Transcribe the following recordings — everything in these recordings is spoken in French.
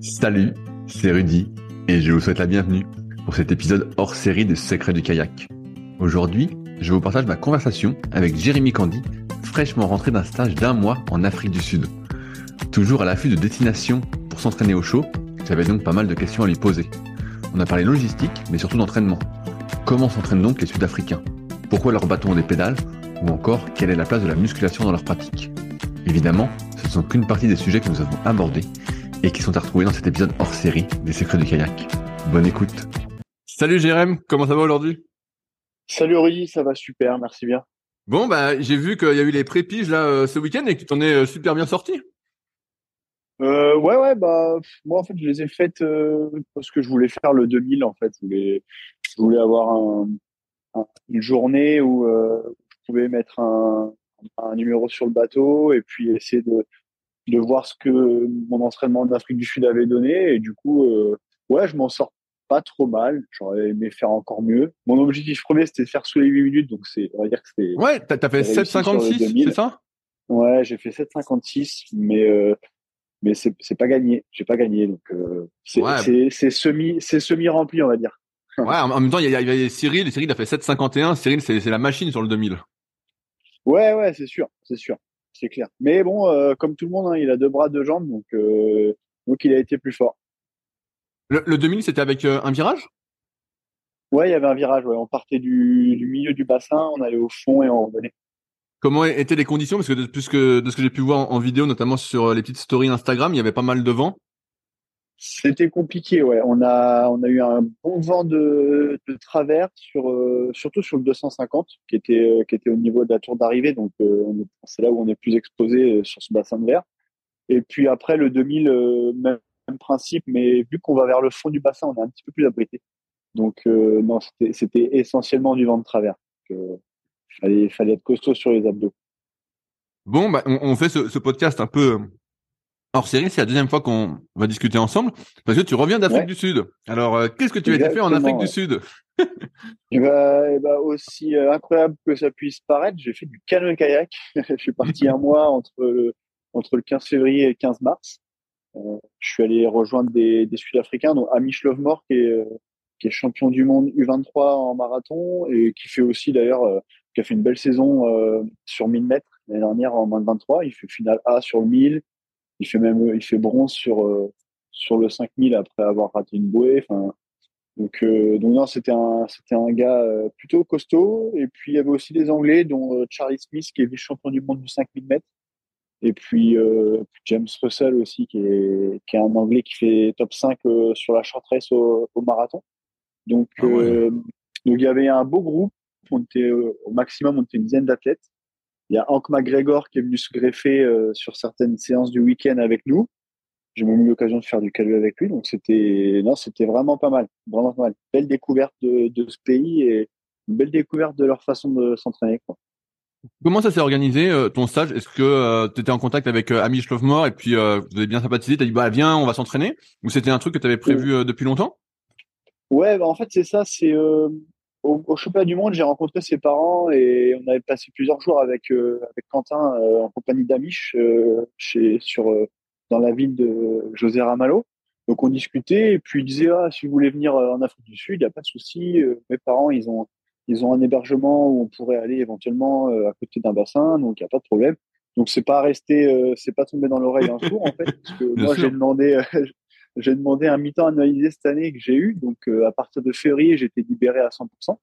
Salut, c'est Rudy et je vous souhaite la bienvenue pour cet épisode hors série des secrets du kayak. Aujourd'hui, je vous partage ma conversation avec Jérémy Candy, fraîchement rentré d'un stage d'un mois en Afrique du Sud. Toujours à l'affût de destinations pour s'entraîner au chaud, j'avais donc pas mal de questions à lui poser. On a parlé logistique, mais surtout d'entraînement. Comment s'entraînent donc les Sud-Africains? Pourquoi leurs bâtons ont des pédales? Ou encore, quelle est la place de la musculation dans leur pratique? Évidemment, ce ne sont qu'une partie des sujets que nous avons abordés et qui sont à retrouver dans cet épisode hors série des secrets du kayak. Bonne écoute. Salut Jérém, comment ça va aujourd'hui? Salut Rudy, ça va super, merci bien. Bon, bah j'ai vu qu'il y a eu les pré-piges là euh, ce week-end et que tu t'en es euh, super bien sorti. Euh, ouais, ouais, bah moi en fait je les ai faites euh, parce que je voulais faire le 2000 en fait. Je voulais, je voulais avoir un, un- une journée où euh, je pouvais mettre un, un numéro sur le bateau et puis essayer de, de voir ce que mon entraînement en Afrique du Sud avait donné. Et du coup, euh, ouais, je m'en sors pas trop mal. J'aurais aimé faire encore mieux. Mon objectif premier c'était de faire sous les 8 minutes, donc c'est, on va dire que c'était Ouais, t'as fait J'ai réussi sur le 7,56, 2000. c'est ça? Ouais, j'ai fait 7,56, mais euh, mais c'est c'est pas gagné. J'ai pas gagné, donc euh, c'est Ouais. semi c'est semi rempli, on va dire. Ouais, en même temps, il y a, il y a Cyril, Cyril a fait 7,51. Cyril, c'est c'est la machine sur le 2000. Ouais, ouais, c'est sûr, c'est sûr, c'est clair. Mais bon, euh, comme tout le monde, hein, il a deux bras, deux jambes, donc euh, donc il a été plus fort. Le, le 2000, c'était avec euh, un virage? Ouais, il y avait un virage. Ouais, on partait du, du milieu du bassin, on allait au fond et on revenait. Comment étaient les conditions? Parce que de, plus que de ce que j'ai pu voir en, en vidéo, notamment sur les petites stories Instagram, il y avait pas mal de vent. C'était compliqué, ouais. On a, on a eu un bon vent de, de travers sur, euh, surtout sur le 250, qui était, euh, qui était au niveau de la tour d'arrivée. Donc, euh, c'est là où on est plus exposé euh, sur ce bassin de verre. Et puis après, le 2000, euh, même, même principe, mais vu qu'on va vers le fond du bassin, on est un petit peu plus abrité. Donc, euh, non, c'était, essentiellement du vent de travers. Donc, fallait, fallait être costaud sur les abdos. Bon, bah, on, on fait ce, ce podcast un peu hors série. C'est la deuxième fois qu'on va discuter ensemble parce que tu reviens d'Afrique Ouais. du Sud. Alors, euh, qu'est-ce que tu as fait en Afrique du. Sud? Et bah, et bah, aussi euh, incroyable que ça puisse paraître, j'ai fait du canoë-kayak. je suis parti un mois entre le, entre le 15 février et le 15 mars. Euh, je suis allé rejoindre des, des Sud-Africains, dont Amish Lovemore, qui est, qui est champion du monde U23 en marathon et qui fait aussi d'ailleurs, qui a fait une belle saison sur 1000 mètres l'année dernière en moins de 23. Il fait finale A sur le 1000. Il fait même, il fait bronze sur, euh, sur le 5000 après avoir raté une bouée. Enfin, donc, euh, donc non, c'était un, c'était un gars euh, plutôt costaud. Et puis il y avait aussi des Anglais, dont euh, Charlie Smith, qui est vice-champion du monde du 5000 mètres. Et puis James Russell aussi, qui est, qui est un Anglais qui fait top 5 euh, sur la short race au, au marathon. Donc, Ah ouais. donc il y avait un beau groupe. On était au maximum, on était une dizaine d'athlètes. Il y a Hank McGregor qui est venu se greffer euh, sur certaines séances du week-end avec nous. J'ai même eu l'occasion de faire du canoë avec lui, donc c'était non, c'était vraiment pas mal, vraiment pas mal. Belle découverte de, de ce pays et une belle découverte de leur façon de s'entraîner. quoi. Comment ça s'est organisé euh, ton stage? Est-ce que tu étais en contact avec euh, Amish Lovemore et puis euh, vous avez bien sympathisé T'as dit bah viens, on va s'entraîner? Ou c'était un truc que tu avais prévu euh, depuis longtemps? Ouais, bah en fait c'est ça, c'est euh, au, au championnat du monde, j'ai rencontré ses parents et on avait passé plusieurs jours avec euh, avec Quentin euh, en compagnie d'Amish euh, chez sur euh, dans la ville de José Ramalho. Donc on discutait et puis il disait ah si vous voulez venir euh, en Afrique du Sud, il y a pas de souci. Euh, mes parents ils ont ils ont un hébergement où on pourrait aller éventuellement euh, à côté d'un bassin, donc il y a pas de problème. Donc c'est pas resté, euh, c'est pas tombé dans l'oreille un jour en fait, parce que moi j'ai demandé euh, j'ai demandé un mi-temps annualisé cette année que j'ai eu. Donc, euh, à partir de février, j'étais libéré à 100%.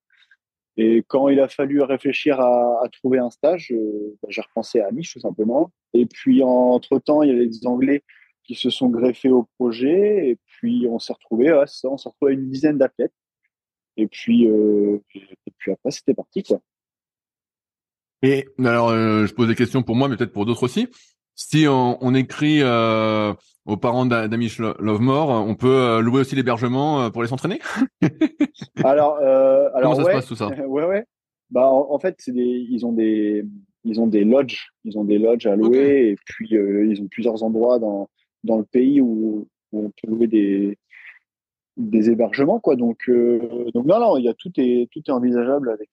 Et quand il a fallu réfléchir à, trouver un stage, euh, bah, j'ai repensé à Amish tout simplement. Et puis, entre-temps, il y avait des Anglais qui se sont greffés au projet. Et puis, on s'est retrouvé, ouais, ça, on s'est à une dizaine d'athlètes. Et puis, euh, et puis après, c'était parti, quoi. Et alors, je pose des questions pour moi, mais peut-être pour d'autres aussi. Si on, on écrit euh, aux parents d'A- d'Amish Lo- Lovemore, on peut euh, louer aussi l'hébergement euh, pour les s'entraîner Alors, euh, alors Comment ça se ouais, passe tout ça? ouais, ouais. Bah, en, en fait, des, ils ont des, ils ont des lodges, ils ont des lodges à louer, et puis euh, ils ont plusieurs endroits dans dans le pays où, où on peut louer des des hébergements, quoi. Donc, donc non, non, il y a tout est tout est envisageable avec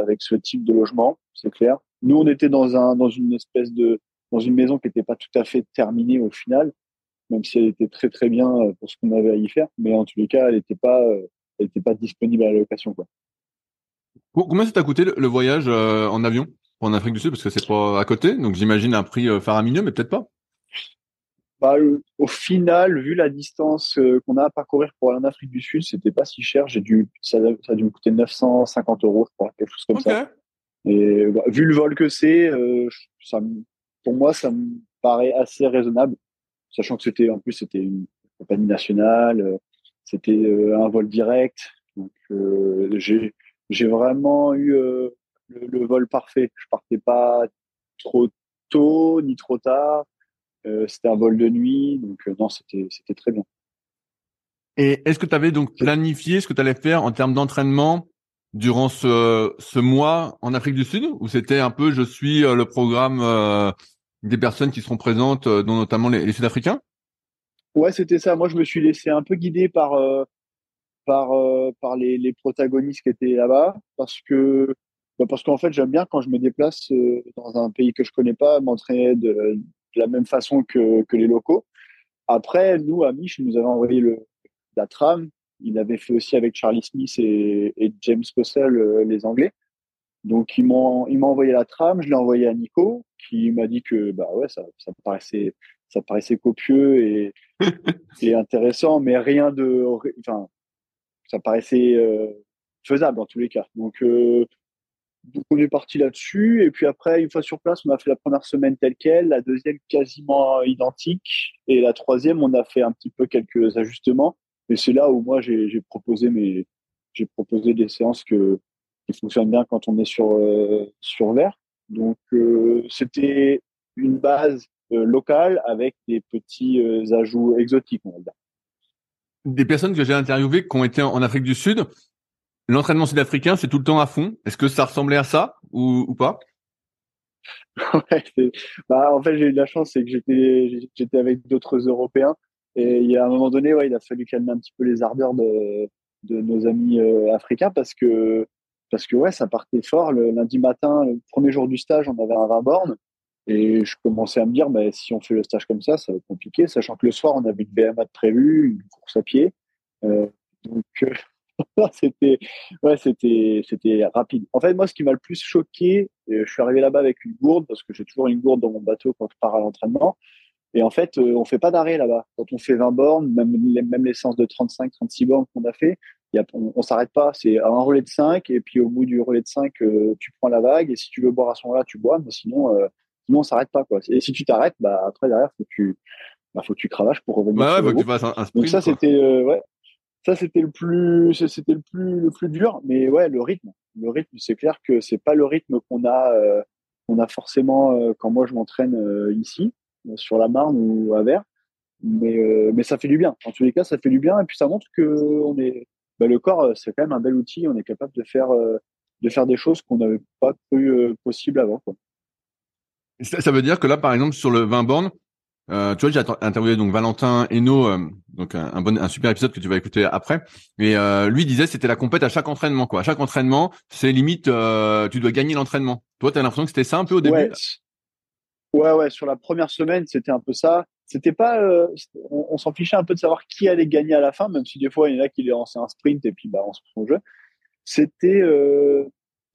avec ce type de logement, c'est clair. Nous, on était dans un dans une espèce de dans une maison qui n'était pas tout à fait terminée au final. même si elle était très très bien pour ce qu'on avait à y faire. Mais en tous les cas, elle n'était pas, elle était pas disponible à la location. Quoi. Combien ça t'a coûté le, voyage en avion en Afrique du Sud? Parce que c'est pas à côté, donc j'imagine un prix faramineux, mais peut-être pas. Bah, au final, vu la distance qu'on a à parcourir pour aller en Afrique du Sud, c'était pas si cher. J'ai dû, ça, ça, a dû me coûter 950 euros, je crois, quelque chose comme ça. Et bah, vu le vol que c'est, euh, ça, pour moi, ça me paraît assez raisonnable, sachant que c'était en plus c'était une compagnie nationale, euh, c'était euh, un vol direct, donc j'ai j'ai vraiment eu le, le, vol parfait. Je partais pas trop tôt ni trop tard. c'était un vol de nuit, donc non, c'était c'était très bien. Et est-ce que tu avais donc planifié ce que tu allais faire en termes d'entraînement durant ce, ce mois en Afrique du Sud ou c'était un peu je suis euh, le programme euh, des personnes qui seront présentes, euh, dont notamment les, Sud-Africains? Ouais, c'était ça. Moi, je me suis laissé un peu guider par par par les, les, protagonistes qui étaient là-bas parce que bah, parce qu'en fait, j'aime bien quand je me déplace dans un pays que je connais pas m'entraîner de, la même façon que, que les locaux. Après, nous, à Mich, nous avons envoyé le, la tram il avait fait aussi avec Charlie Smith et, James Russell euh, les Anglais. Donc il m'a envoyé la trame, je l'ai envoyé à Nico qui m'a dit que bah ouais ça ça paraissait ça paraissait copieux et, et intéressant mais rien de enfin ça paraissait euh, faisable en tous les cas. Donc, euh, donc on est parti là-dessus et puis après une fois sur place on a fait la première semaine telle quelle, la deuxième quasiment identique et la troisième on a fait un petit peu quelques ajustements et c'est là où moi j'ai proposé mes j'ai proposé des séances que qui fonctionnent bien quand on est sur euh, sur verre. Donc euh, c'était une base euh, locale avec des petits ajouts exotiques, on va dire. Des personnes que j'ai interviewées qui ont été en Afrique du Sud, l'entraînement sud-africain, c'est tout le temps à fond. Est-ce que ça ressemblait à ça ou, ou pas? Ouais, bah, en fait, j'ai eu de la chance, c'est que j'étais j'étais avec d'autres Européens et il y a un moment donné, ouais, il a fallu calmer un petit peu les ardeurs de, nos amis euh, africains parce que parce que ouais, ça partait fort. Le lundi matin, le premier jour du stage, on avait un 20 bornes et je commençais à me dire, bah, si on fait le stage comme ça, ça va être compliqué, sachant que le soir, on avait une BMA de prévu, une course à pied. Euh, donc euh, c'était ouais, c'était rapide. En fait, moi, ce qui m'a le plus choqué, je suis arrivé là-bas avec une gourde parce que j'ai toujours une gourde dans mon bateau quand je pars à l'entraînement. Et en fait, euh, on fait pas d'arrêt là-bas. Quand on fait 20 bornes, même même les séances de 35, 36 bornes qu'on a fait, y a, on, on s'arrête pas. C'est un relais de 5 et puis au bout du relais de 5, euh, tu prends la vague et si tu veux boire à ce moment-là, tu bois. Mais sinon, euh, sinon on s'arrête pas quoi. Et si tu t'arrêtes, bah après derrière, faut que tu, bah, faut que tu cravaches pour revenir. Bah ouais, faut que tu fasses un, sprint, Donc ça, c'était euh, ouais. Ça c'était le plus, c'était le plus le plus dur. Mais ouais, le rythme, le rythme, c'est clair que c'est pas le rythme qu'on a, qu'on a forcément quand moi je m'entraîne ici sur la Marne ou à Vers. Mais, euh, mais ça fait du bien. En tous les cas, ça fait du bien. Et puis ça montre que on est, bah, le corps, euh, c'est quand même un bel outil. On est capable de faire, euh, de faire des choses qu'on n'avait pas cru possible avant. Quoi. Ça, veut dire que là, par exemple, sur le 20 bornes, euh, tu vois, j'ai interviewé donc Valentin Hainaut, donc un, bon, un super épisode que tu vas écouter après. Et euh, lui disait c'était la compète à chaque entraînement, quoi. À chaque entraînement, c'est limite, tu dois gagner l'entraînement. Toi, tu as l'impression que c'était ça un peu au début? Ouais, ouais, sur la première semaine, c'était un peu ça. C'était pas, euh, on, s'en fichait un peu de savoir qui allait gagner à la fin, même si des fois il y en a qui lançaient un sprint et puis bah on se son jeu. C'était euh,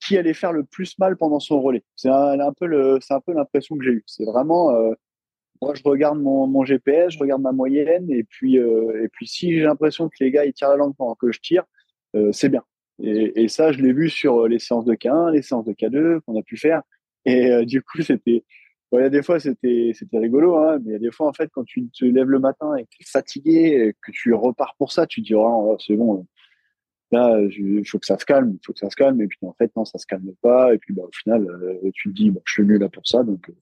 qui allait faire le plus mal pendant son relais. C'est un, un, peu le, c'est un peu l'impression que j'ai eue. C'est vraiment, euh, moi je regarde mon, mon, GPS, je regarde ma moyenne et puis euh, et puis si j'ai l'impression que les gars ils tirent la langue pendant que je tire, euh, c'est bien. Et, et, ça je l'ai vu sur les séances de K1, les séances de K2 qu'on a pu faire. Et du coup c'était il y a des fois, c'était, rigolo, hein, mais il y a des fois, en fait, quand tu te lèves le matin et que tu es fatigué, que tu repars pour ça, tu te dis, oh, c'est bon, là, il faut que ça se calme, il faut que ça se calme, et puis en fait, non, ça se calme pas, et puis bah, au final, euh, tu te dis, bah, je suis mieux là pour ça, donc, euh,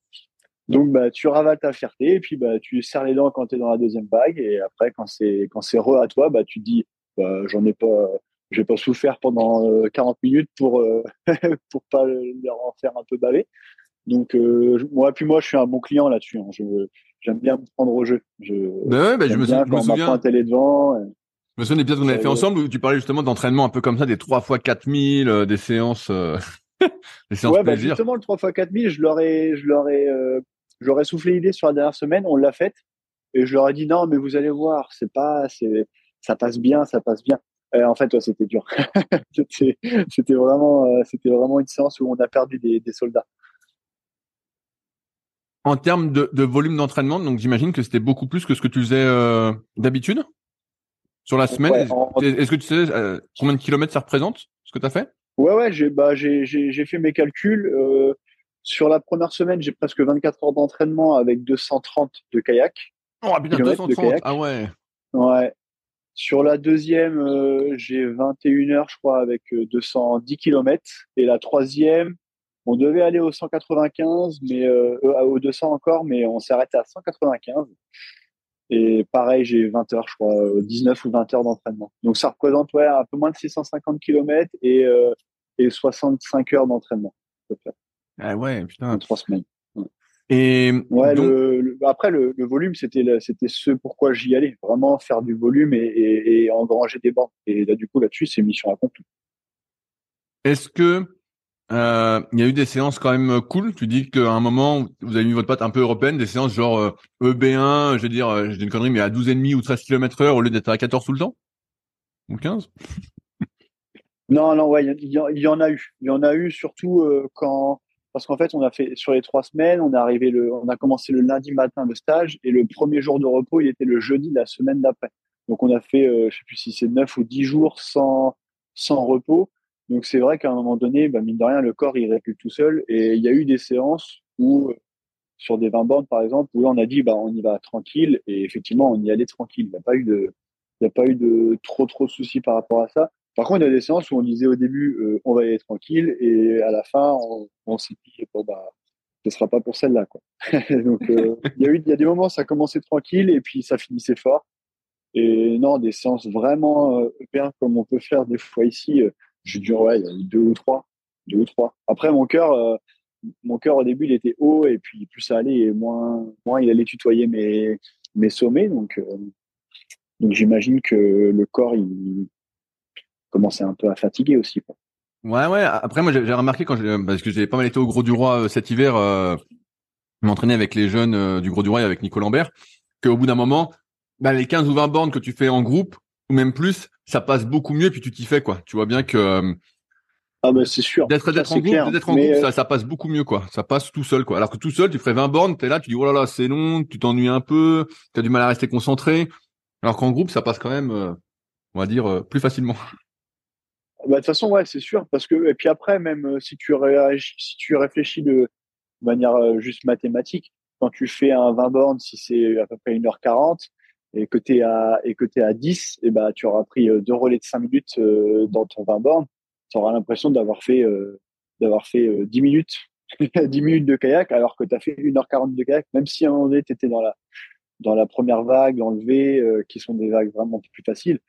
donc bah, tu ravales ta fierté, et puis bah, tu serres les dents quand tu es dans la deuxième vague, et après, quand c'est, re à toi, bah, tu te dis, bah, j'en ai pas, j'ai pas souffert pendant 40 euh, minutes pour, pour pas leur en faire un peu baver. Donc euh, moi, puis moi, je suis un bon client là-dessus. Hein. j'aime bien me prendre au jeu. Je, ben ouais, ben je me, souviens. Je me souviens. télé devant. Je me souviens des épisodes qu'on avait fait ensemble où tu parlais justement d'entraînement un peu comme ça, des 3 fois 4000, euh, des séances, euh, des séances ouais, bah, justement, le 3 fois 4000, je leur ai, je leur ai, euh, j'aurais soufflé l'idée sur la dernière semaine. On l'a faite. Et je leur ai dit non, mais vous allez voir, c'est pas, c'est, ça passe bien, ça passe bien. Et en fait, c'était dur. c'était, vraiment, euh, c'était vraiment une séance où on a perdu des, soldats. En termes de, volume d'entraînement, donc j'imagine que c'était beaucoup plus que ce que tu faisais euh, d'habitude sur la semaine. Est-ce que tu sais euh, combien de kilomètres ça représente ce que tu as fait? Ouais, ouais, j'ai bah, j'ai, fait mes calculs. sur la première semaine, j'ai presque 24 heures d'entraînement avec 230 de kayak. Oh, putain, 230 Ah ouais. Ouais. Sur la deuxième, euh, j'ai 21 heures, je crois, avec 210 euh, km. Et la troisième, on devait aller au 195, mais euh, au 200 encore, mais on s'est arrêté à 195. Et pareil, j'ai 20 heures, je crois, 19 ou 20 heures d'entraînement. Donc ça représente ouais, un peu moins de 650 km et, et 65 heures d'entraînement. Ah ouais, putain. En trois semaines. Et ouais, le, après le, volume, c'était c'était ce pourquoi j'y allais, vraiment faire du volume et, et, et engranger des bancs. Et là, du coup, là-dessus, c'est mission accomplie. Est-ce que euh, il y a eu des séances quand même cool Tu dis qu'à un moment, vous avez mis votre patte un peu européenne, des séances genre EB1, euh, e je veux dire, euh, j'ai une connerie, mais à 12,5 ou 13 km heure au lieu d'être à 14 tout le temps? Ou 15 Non, non, ouais, il y, en a eu. Il y en a eu surtout quand parce qu'en fait, on a fait sur les trois semaines, on est arrivé le, on a commencé le lundi matin le stage et le premier jour de repos, il était le jeudi de la semaine d'après. Donc on a fait, euh, je sais plus si c'est neuf ou dix jours sans sans repos. Donc c'est vrai qu'à un moment donné, bah, mine de rien, le corps il récupère tout seul. Et il y a eu des séances où sur des 20 bandes par exemple, où on a dit bah on y va tranquille et effectivement on y allait tranquille. Il n'y a pas eu de, n'y a pas eu de trop trop soucis par rapport à ça. Par contre, il y a des séances où on disait au début, euh, on va y aller tranquille, et à la fin, on, s'est dit, bon, bah, ce sera pas pour celle-là, quoi. Donc, euh, il y a eu, il y a des moments, ça commençait tranquille, et puis ça finissait fort. Et non, des séances vraiment euh, comme on peut faire des fois ici, je dirais, ouais, deux ou trois, deux ou trois. Après, mon cœur, mon cœur au début, il était haut, et puis plus ça allait, et moins, moins il allait tutoyer mes, mes sommets. Donc, donc j'imagine que le corps, il, commençait un peu à fatiguer aussi. Ouais, ouais. Après, moi, j'ai remarqué quand parce que j'ai pas mal été au Gros du Roi euh, cet hiver, euh, m'entraîner avec les jeunes euh, du Gros du Roi et avec Nico Lambert, qu'au bout d'un moment, bah, les 15 ou 20 bornes que tu fais en groupe ou même plus, ça passe beaucoup mieux. Et puis tu t'y fais quoi. Tu vois bien que euh, ah bah c'est sûr. D'être en groupe, d'être en groupe, ça, ça, passe beaucoup mieux quoi. Ça passe tout seul quoi. Alors que tout seul, tu ferais 20 bornes, t'es là, tu dis oh là là, c'est long, tu t'ennuies un peu, tu as du mal à rester concentré. Alors qu'en groupe, ça passe quand même, on va dire, plus facilement. Bah, de toute façon, ouais, c'est sûr, parce que et puis après, même euh, si tu réagis, si tu réfléchis de manière euh, juste mathématique, quand tu fais un 20 bornes, si c'est à peu près 1h40 et que tu à et que tu à 10, et bah tu auras pris euh, deux relais de 5 minutes dans ton 20 bornes, tu auras l'impression d'avoir fait d'avoir fait 10 minutes 10 minutes de kayak alors que tu as fait 1h40 de kayak même si à un moment donné tu étais dans la dans la première vague, dans le V, qui sont des vagues vraiment plus faciles,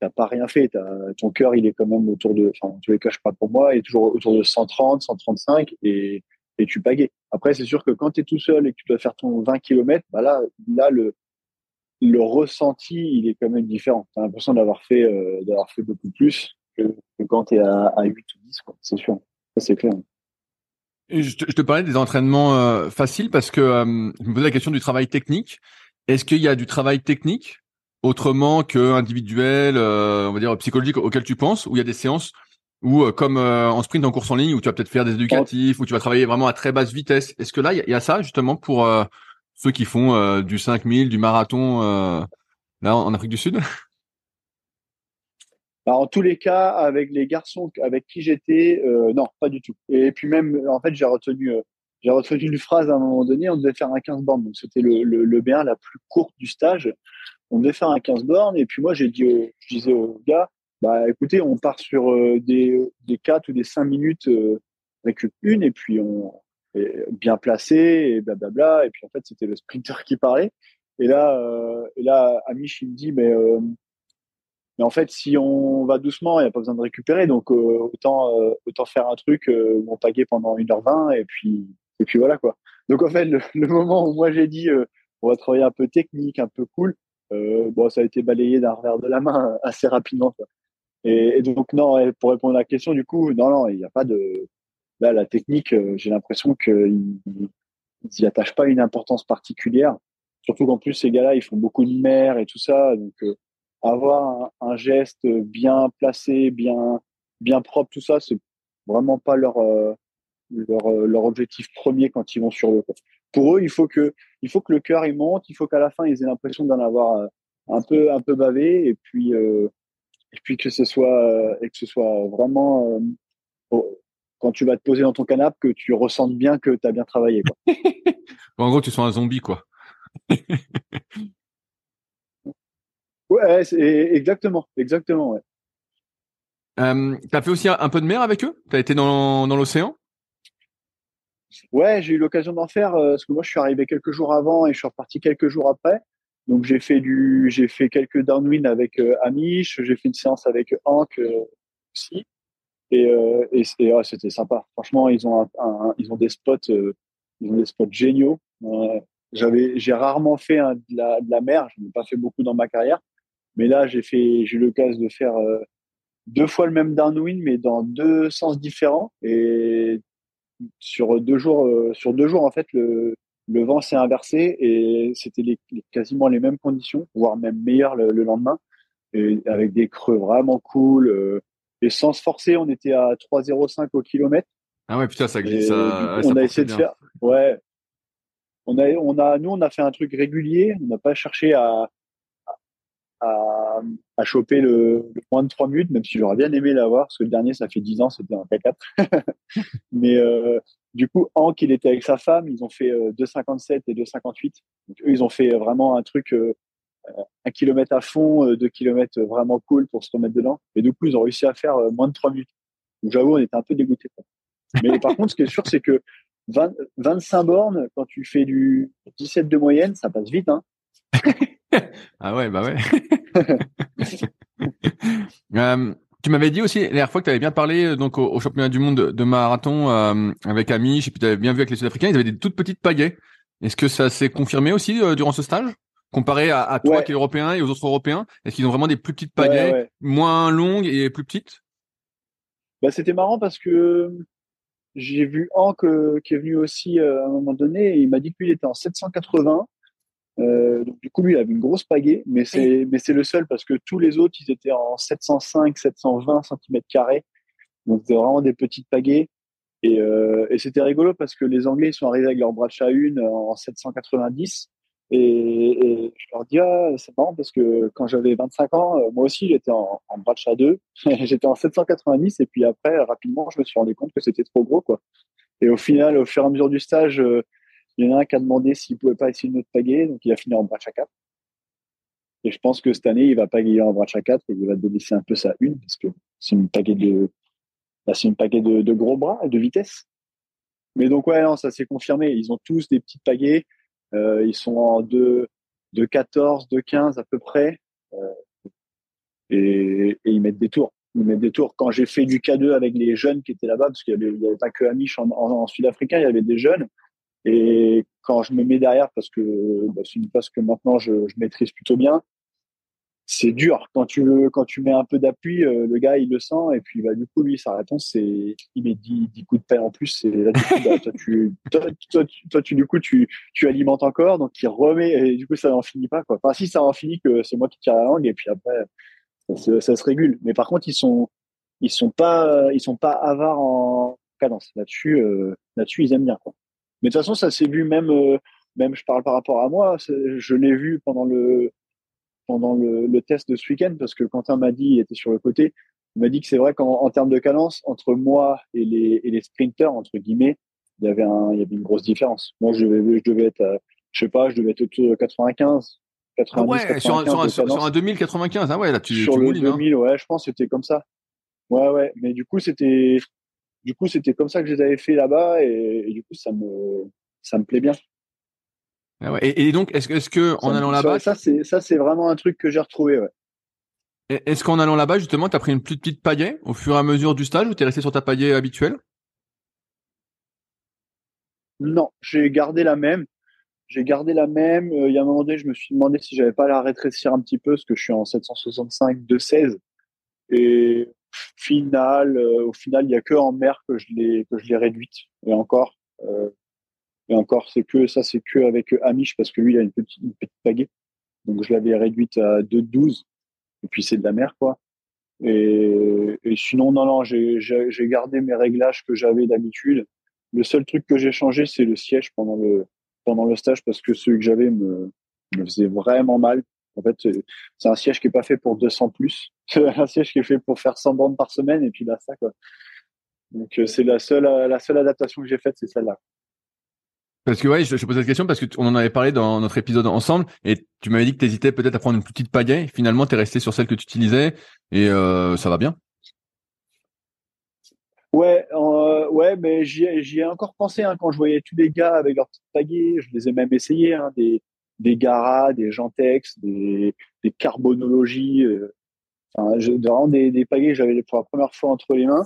t'as pas rien fait. ton cœur, il est quand même autour de, enfin, en tous les cas, je parle pour moi, il est toujours autour de 130, 135 et, et tu pagais. Après, c'est sûr que quand tu es tout seul et que tu dois faire ton 20 km, bah là, là, le, le ressenti, il est quand même différent. Tu as l'impression d'avoir fait, euh, d'avoir fait beaucoup plus que, quand tu es à, à 8 ou 10, C'est sûr. C'est clair. je, te, parlais des entraînements euh, faciles parce que euh, je me posais la question du travail technique. Est-ce qu'il y a du travail technique autrement que individuel, euh, on va dire psychologique auquel tu penses, où il y a des séances où, euh, comme euh, en sprint en course en ligne, où tu vas peut-être faire des éducatifs, où tu vas travailler vraiment à très basse vitesse? Est-ce que là, il y, a ça justement pour ceux qui font du 5000, du marathon là en Afrique du Sud? Bah, en tous les cas, avec les garçons avec qui j'étais, non, pas du tout. Et puis même, en fait, j'ai retenu, retenu une phrase à un moment donné. On devait faire un 15 bornes, donc c'était le, le, le B1 la plus courte du stage on devait faire un 15 bornes et puis moi j'ai dit je disais aux gars bah écoutez on part sur euh, des des 4 ou des 5 minutes euh, avec une et puis on bien placé et blablabla. Et puis en fait c'était le sprinter qui parlait. Et là euh, et là Amish il me dit mais euh, mais en fait si on va doucement il n'y a pas besoin de récupérer. Donc autant autant faire un truc où on paguait pendant 1h20 et puis et puis voilà quoi. Donc en fait le, moment où moi j'ai dit on va travailler un peu technique un peu cool euh, bon, ça a été balayé d'un revers de la main assez rapidement. Et, et, donc non, pour répondre à la question, du coup, non, non, il n'y a pas de là la technique. Euh, j'ai l'impression qu'ils n'y attachent pas une importance particulière. surtout qu'en plus ces gars-là, ils font beaucoup de mer et tout ça, donc avoir un, geste bien placé, bien bien propre, tout ça, c'est vraiment pas leur leur, leur objectif premier quand ils vont sur le. Pour eux, il faut que il faut que le cœur il monte, il faut qu'à la fin ils aient l'impression d'en avoir un peu un peu bavé et puis et puis que ce soit et que ce soit vraiment quand tu vas te poser dans ton canapé que tu ressentes bien que tu as bien travaillé quoi. en gros, tu sois un zombie quoi. ouais, exactement, exactement ouais. Euh, as fait aussi un peu de mer avec eux? Tu as été dans, dans l'océan? Ouais, j'ai eu l'occasion d'en faire euh, parce que moi je suis arrivé quelques jours avant et je suis reparti quelques jours après. Donc j'ai fait du, j'ai fait quelques downwind avec euh, Amish, j'ai fait une séance avec Hank euh, aussi, et, euh, et, c'était sympa. Franchement, ils ont ils ont des spots, euh, ils ont des spots géniaux. J'avais, j'ai rarement fait de, la, de la mer, je n'ai pas fait beaucoup dans ma carrière, mais là j'ai fait, j'ai eu l'occasion de faire deux fois le même downwind, mais dans deux sens différents, et sur deux jours, sur deux jours en fait le le vent s'est inversé et c'était quasiment les mêmes conditions, voire même meilleures le, lendemain, et avec des creux vraiment cool. Et sans se forcer, on était à 3,05 au kilomètre. Ah ouais, putain, ça glisse. on a essayé de faire. Ouais. On a, on a, nous, on a fait un truc régulier. On n'a pas cherché à, à, à choper le, moins de 3 minutes, même si j'aurais bien aimé l'avoir, parce que le dernier, ça fait 10 ans, c'était un K4. Mais euh, du coup, Hank, il était avec sa femme, ils ont fait 2,57 euh, et 2,58. Donc, eux, ils ont fait vraiment un truc, euh, un kilomètre à fond, deux kilomètres vraiment cool pour se remettre dedans. Et du coup, ils ont réussi à faire moins de 3 minutes. J'avoue, on était un peu dégoûtés. Mais par contre, ce qui est sûr, c'est que 25 bornes, quand tu fais du 17 de moyenne, ça passe vite. Hein. ah ouais, bah ouais. euh, tu m'avais dit aussi la dernière fois que tu avais bien parlé euh, donc au, championnat du monde de, marathon euh, avec Amish et puis tu avais bien vu avec les Sud-Africains, ils avaient des toutes petites pagaies. Est-ce que ça s'est confirmé aussi euh, durant ce stage? Comparé à, toi qui es européen et aux autres européens Est-ce qu'ils ont vraiment des plus petites pagaies, moins longues et plus petites? Bah, c'était marrant parce que j'ai vu Hank qui est venu aussi à un moment donné et il m'a dit qu'il était en 780 euh, donc, du coup, lui, il avait une grosse pagaie, mais c'est, mais c'est le seul parce que tous les autres, ils étaient en 705, 720 cm. Donc, c'était vraiment des petites pagaies. Et, euh, et c'était rigolo parce que les Anglais, ils sont arrivés avec leur bracha 1 en 790. Et, je leur dis, ah, c'est marrant parce que quand j'avais 25 ans, euh, moi aussi, j'étais en, en bracha 2. j'étais en 790. Et puis après, rapidement, je me suis rendu compte que c'était trop gros, quoi. Et au final, au fur et à mesure du stage, euh, il y en a un qui a demandé s'il pouvait pas essayer une autre pagaie, donc il a fini en bracha 4. Et je pense que cette année, il va pagayer en bracha 4 et il va délaisser un peu sa une, parce que c'est une pagaie de, bah, c'est une pagaie de, gros bras, de vitesse. Mais donc, ouais, non, ça s'est confirmé. Ils ont tous des petites pagaies. Euh, ils sont en 2, de 14, de 15 à peu près. Euh, et, ils mettent des tours. Ils mettent des tours. Quand j'ai fait du K2 avec les jeunes qui étaient là-bas, parce qu'il n'y avait, pas que Amish en, sud-africain, il y avait des jeunes. Et quand je me mets derrière, parce que bah, c'est une que maintenant je, je, maîtrise plutôt bien, c'est dur. Quand tu le, quand tu mets un peu d'appui, euh, le gars il le sent et puis bah du coup lui sa réponse c'est il met 10, 10 coups de pelle en plus. C'est là du coup, bah, toi, tu, toi, tu, du coup tu, tu alimentes encore donc il remet et du coup ça n'en finit pas quoi. Enfin si ça en finit que c'est moi qui tire la langue et puis après ça, ça, se régule. Mais par contre ils sont ils sont pas ils sont pas avares en cadence. Là-dessus euh, là-dessus ils aiment bien quoi. Mais de toute façon, ça s'est vu même, euh, même je parle par rapport à moi, je l'ai vu pendant le pendant le, le, test de ce week-end parce que Quentin m'a dit, il était sur le côté, il m'a dit que c'est vrai qu'en termes de cadence, entre moi et les, et les sprinters, entre guillemets, il y avait un, il y avait une grosse différence. Moi, je devais, je devais être, je sais pas, je devais être autour de 95, 90, ah ouais, sur, un, sur, un, sur un 2095, ah ouais, là, tu, sur tu le 2000, hein. ouais, je pense que c'était comme ça. Ouais, ouais, mais du coup, c'était, du coup, c'était comme ça que je les avais fait là-bas et, du coup, ça me, ça me plaît bien. Ah et, donc, est-ce, est que en allant là-bas, ça, c'est ça, c'est vraiment un truc que j'ai retrouvé. Ouais. Est-ce qu'en allant là-bas, justement, tu as pris une plus petite pagaie au fur et à mesure du stage ou tu es resté sur ta pagaie habituelle? Non, j'ai gardé la même. J'ai gardé la même. Euh, il y a un moment donné, je me suis demandé si j'avais pas à la rétrécir un petit peu, parce que je suis en 765 de 16. Et final, euh, au final, il y a que en mer que je l'ai que je l'ai réduite. Et encore, euh, Et encore, c'est que ça, c'est que avec Amish parce que lui, il a une petite, une pagaie. Donc je l'avais réduite à 2,12. Et puis c'est de la mer, quoi. Et, sinon, non, non, j'ai gardé mes réglages que j'avais d'habitude. Le seul truc que j'ai changé, c'est le siège pendant le pendant le stage parce que celui que j'avais me, faisait vraiment mal. En fait, c'est un siège qui est pas fait pour 200 plus. C'est un siège qui est fait pour faire 100 bandes par semaine et puis là, ça, quoi. Donc, c'est la seule, la seule adaptation que j'ai faite, c'est celle-là. Parce que ouais, je te pose cette question parce qu'on en avait parlé dans notre épisode ensemble et tu m'avais dit que tu hésitais peut-être à prendre une petite pagaie. Finalement, tu es resté sur celle que tu utilisais et euh, ça va bien. Ouais, euh, ouais, mais j'y ai, encore pensé hein, quand je voyais tous les gars avec leurs petites pagaies. Je les ai même essayés, hein, des des Gara, des Gentex, des des Carbonologies. Euh, enfin, vraiment des, des pagaies j'avais pour la première fois entre les mains.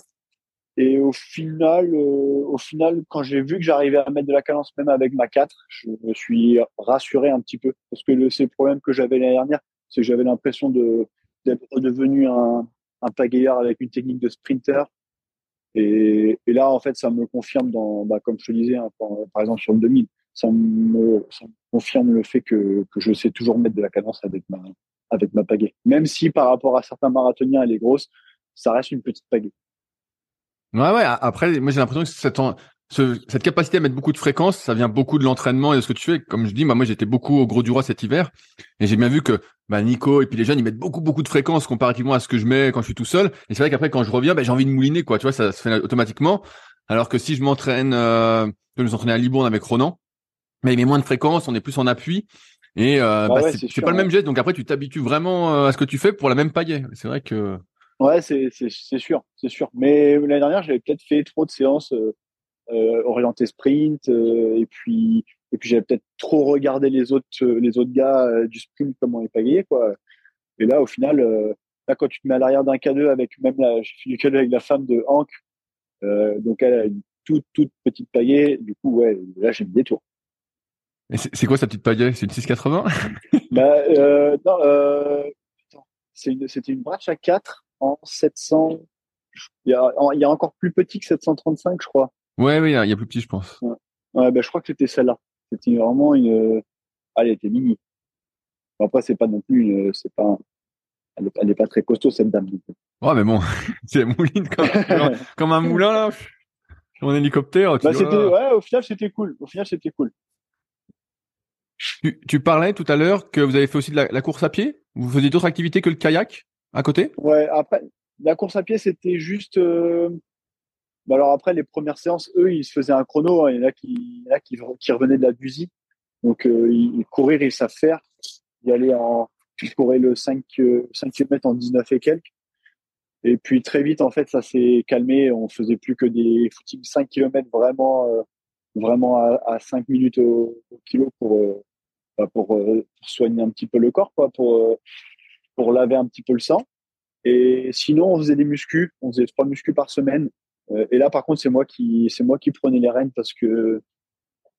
Et au final, euh, au final, quand j'ai vu que j'arrivais à mettre de la cadence même avec ma 4, je me suis rassuré un petit peu parce que le, ces problèmes que j'avais l'année dernière, c'est que j'avais l'impression d'être redevenu un, un pagayeur avec une technique de sprinter. Et, là, en fait, ça me confirme dans, bah, comme je te disais, hein, par, exemple sur le 2000, ça me, ça me confirme le fait que, que je sais toujours mettre de la cadence avec ma avec ma pagaie. Même si par rapport à certains marathoniens, elle est grosse, ça reste une petite pagaie. Ouais, ouais. Après, moi, j'ai l'impression que cette, cette capacité à mettre beaucoup de fréquences, ça vient beaucoup de l'entraînement et de ce que tu fais. Comme je dis, moi, moi, j'étais beaucoup au Gros du Roi cet hiver et j'ai bien vu que bah, Nico et puis les jeunes, ils mettent beaucoup, beaucoup de fréquences comparativement à ce que je mets quand je suis tout seul. Et c'est vrai qu'après, quand je reviens, bah, j'ai envie de mouliner, quoi. Tu vois, ça se fait automatiquement. Alors que si je m'entraîne, euh, je me entraîner à Libourne avec Ronan, mais il met moins de fréquences, on est plus en appui. Et euh, bah, c'est pas le même geste, donc après tu t'habitues vraiment euh, à ce que tu fais pour la même pagaie. C'est vrai que Ouais, c'est sûr, c'est sûr. Mais l'année dernière, j'avais peut-être fait trop de séances euh, euh orientées sprint, euh, et puis et puis j'avais peut-être trop regardé les autres les autres gars du sprint comment ils pagayaient quoi. Et là, au final, là quand tu te mets à l'arrière d'un K2 avec même la, j'ai fait du K2 avec la femme de Hank, donc elle a une toute toute petite pagaie. Du coup, ouais, là j'ai mis des tours. C'est quoi sa petite pagaie? C'est une 680 Bah non, c'était une, une Bracha 4 en 700. Il y, a, il y a encore plus petit que 735, je crois. Ouais, oui, il y a plus petit, je pense. Ouais, ben, je crois que c'était celle-là. C'était vraiment une. elle était mini. Après, c'est pas non plus une. C'est pas. Elle est, elle est, pas très costaud cette dame. Ouais, mais bon, c'est mouline comme, comme un moulin là. En hélicoptère. Bah, ouais, au final, c'était cool. Au final, c'était cool. Tu, tu, parlais tout à l'heure que vous avez fait aussi de la, la course à pied? Vous faisiez d'autres activités que le kayak? À côté? Ouais, après, la course à pied, c'était juste. Euh... Bah alors après, les premières séances, eux, ils se faisaient un chrono. Hein. Il y en a qui, là qui, revenaient de la Buzy. Donc, euh, ils, courir, ils savent faire. Y aller en. Ils couraient le 5, 5 km en 19 et quelques. Et puis très vite, en fait, ça s'est calmé. On faisait plus que des footings 5 km vraiment, euh, vraiment à, à, 5 minutes au, kilo pour, euh, bah pour, euh, soigner un petit peu le corps, quoi, pour, euh, pour laver un petit peu le sang. Et sinon, on faisait des muscles, on faisait trois muscles par semaine. Euh, et là, par contre, c'est moi qui, c'est moi qui prenais les rênes parce que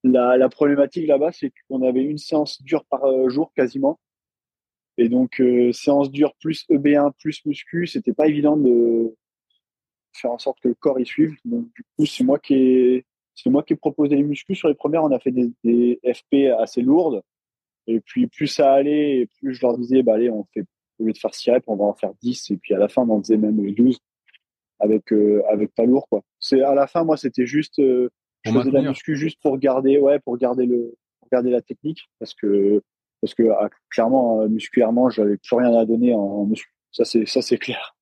la, la problématique là-bas, c'est qu'on avait une séance dure par euh, jour quasiment. Et donc, euh, séance dure plus EB1 plus muscu, c'était pas évident de faire en sorte que le corps y suive. Donc, du coup, c'est moi qui ai, c'est moi qui les muscles. Sur les premières, on a fait des, des FP assez lourdes. Et puis, plus ça allait, plus je leur disais, bah, allez, on fait au lieu de faire 6 reps, on va en faire 10 et puis à la fin on en faisait même 12 avec euh, avec pas lourd quoi. C'est à la fin moi c'était juste euh, je faisais la muscu juste pour garder ouais pour garder le pour garder la technique parce que parce que ah, clairement euh, musculairement j'avais plus rien à donner en muscu. Ça c'est ça c'est clair.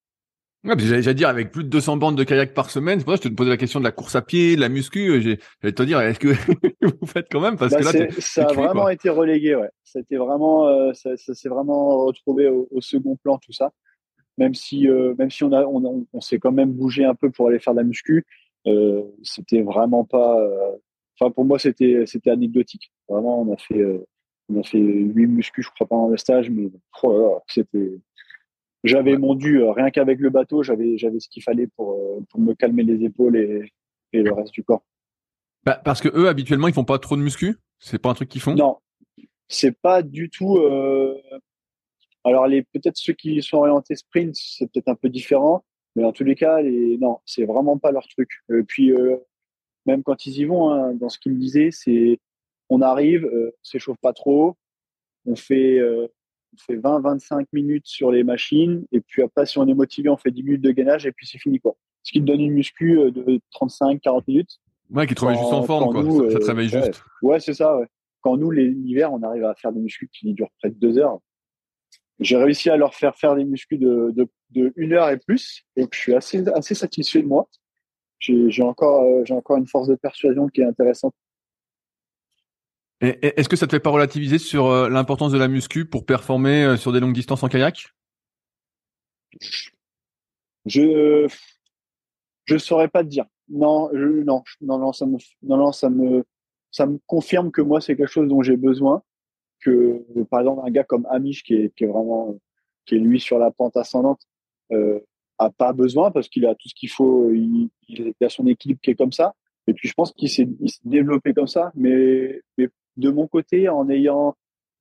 Ouais, j'allais dire avec plus de 200 bandes de kayak par semaine, c'est pour ça que je te posais la question de la course à pied, de la muscu. J'allais te dire, est-ce que vous faites quand même? Parce bah, que là, ça a vraiment été relégué. Ouais, c'était vraiment, euh, ça, ça s'est vraiment retrouvé au, au, second plan tout ça. Même si, euh, même si on a, on, on s'est quand même bougé un peu pour aller faire de la muscu, euh, c'était vraiment pas. Euh, enfin, pour moi, c'était, c'était anecdotique. Vraiment, on a fait, euh, on a fait huit muscu, je crois, pendant le stage, mais oh c'était j'avais mon dû, euh, rien qu'avec le bateau, j'avais j'avais ce qu'il fallait pour, euh, pour me calmer les épaules et, et le reste du corps. Bah, parce que eux, habituellement, ils font pas trop de muscu? C'est pas un truc qu'ils font? Non, c'est pas du tout. Euh... Alors, les peut-être ceux qui sont orientés sprint, c'est peut-être un peu différent, mais en tous les cas, les... non, c'est vraiment pas leur truc. Et puis, euh, même quand ils y vont, hein, dans ce qu'ils me disaient, c'est on arrive, euh, on s'échauffe pas trop, on fait, on fait 20-25 minutes sur les machines, et puis après, si on est motivé, on fait 10 minutes de gainage, et puis c'est fini. Quoi. Ce qui te donne une muscu euh, de 35-40 minutes. Ouais, qui te remet juste en forme, quoi. ça, te réveille juste. Ouais, c'est ça. Ouais. Quand nous, l'hiver, on arrive à faire des muscles qui durent près de deux heures. J'ai réussi à leur faire faire des muscles de, de, de une heure et plus, et je suis assez, assez satisfait de moi. J'ai encore, j'ai encore une force de persuasion qui est intéressante. Est-ce que ça te fait pas relativiser sur euh, l'importance de la muscu pour performer euh, sur des longues distances en kayak? Je je saurais pas te dire. Non, non, non, non, ça me, non, non, ça me, ça me confirme que moi c'est quelque chose dont j'ai besoin. Que par exemple un gars comme Amish qui est, qui est vraiment, qui est lui sur la pente ascendante, euh, a pas besoin parce qu'il a tout ce qu'il faut. Il, a son équipe qui est comme ça. Et puis je pense qu'il s'est développé comme ça. Mais de mon côté, en ayant,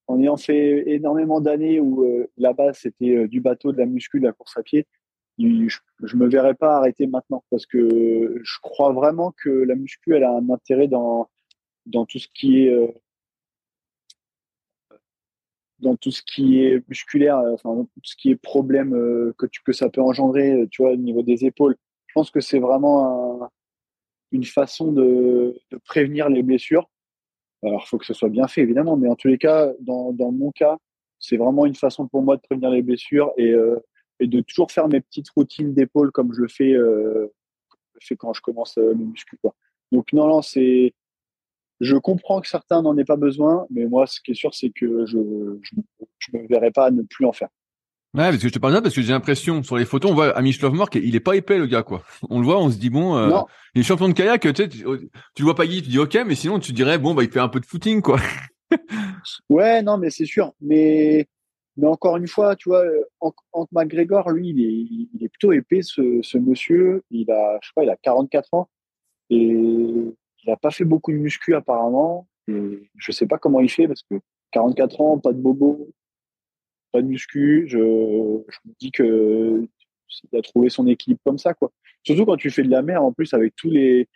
en ayant fait énormément d'années où euh, là-bas c'était euh, du bateau, de la muscu, de la course à pied, je, je me verrais pas arrêter maintenant parce que je crois vraiment que la muscu, elle a un intérêt dans, dans tout ce qui est, euh, dans tout ce qui est musculaire, enfin, tout ce qui est problème que, tu, que ça peut engendrer, tu vois, au niveau des épaules. Je pense que c'est vraiment une façon de, de prévenir les blessures alors, il faut que ce soit bien fait, évidemment, mais en tous les cas, dans, dans mon cas, c'est vraiment une façon pour moi de prévenir les blessures et, euh, et de toujours faire mes petites routines d'épaule comme je le fais, euh, fais quand je commence euh, le muscu. Quoi. Donc, non, non, c'est. Je comprends que certains n'en aient pas besoin, mais moi, ce qui est sûr, c'est que je ne me verrai pas ne plus en faire. Ouais, parce que je te parle de ça parce que j'ai l'impression sur les photos, on voit Amish Lovemore, il est pas épais le gars quoi. On le voit, on se dit bon, euh, il est champion de kayak, tu sais, tu, tu le vois pas Guy, tu dis ok, mais sinon tu dirais bon bah il fait un peu de footing quoi. ouais, non mais c'est sûr, mais mais encore une fois, tu vois, Hank McGregor, lui, il est, il est plutôt épais ce, ce monsieur. Il a, je sais pas, il a 44 ans et il a pas fait beaucoup de muscu apparemment. Et je sais pas comment il fait parce que 44 ans, pas de bobo, pas de muscu. Je, je me dis que il a trouvé son équilibre comme ça, quoi. Surtout quand tu fais de la mer, en plus, avec tous les.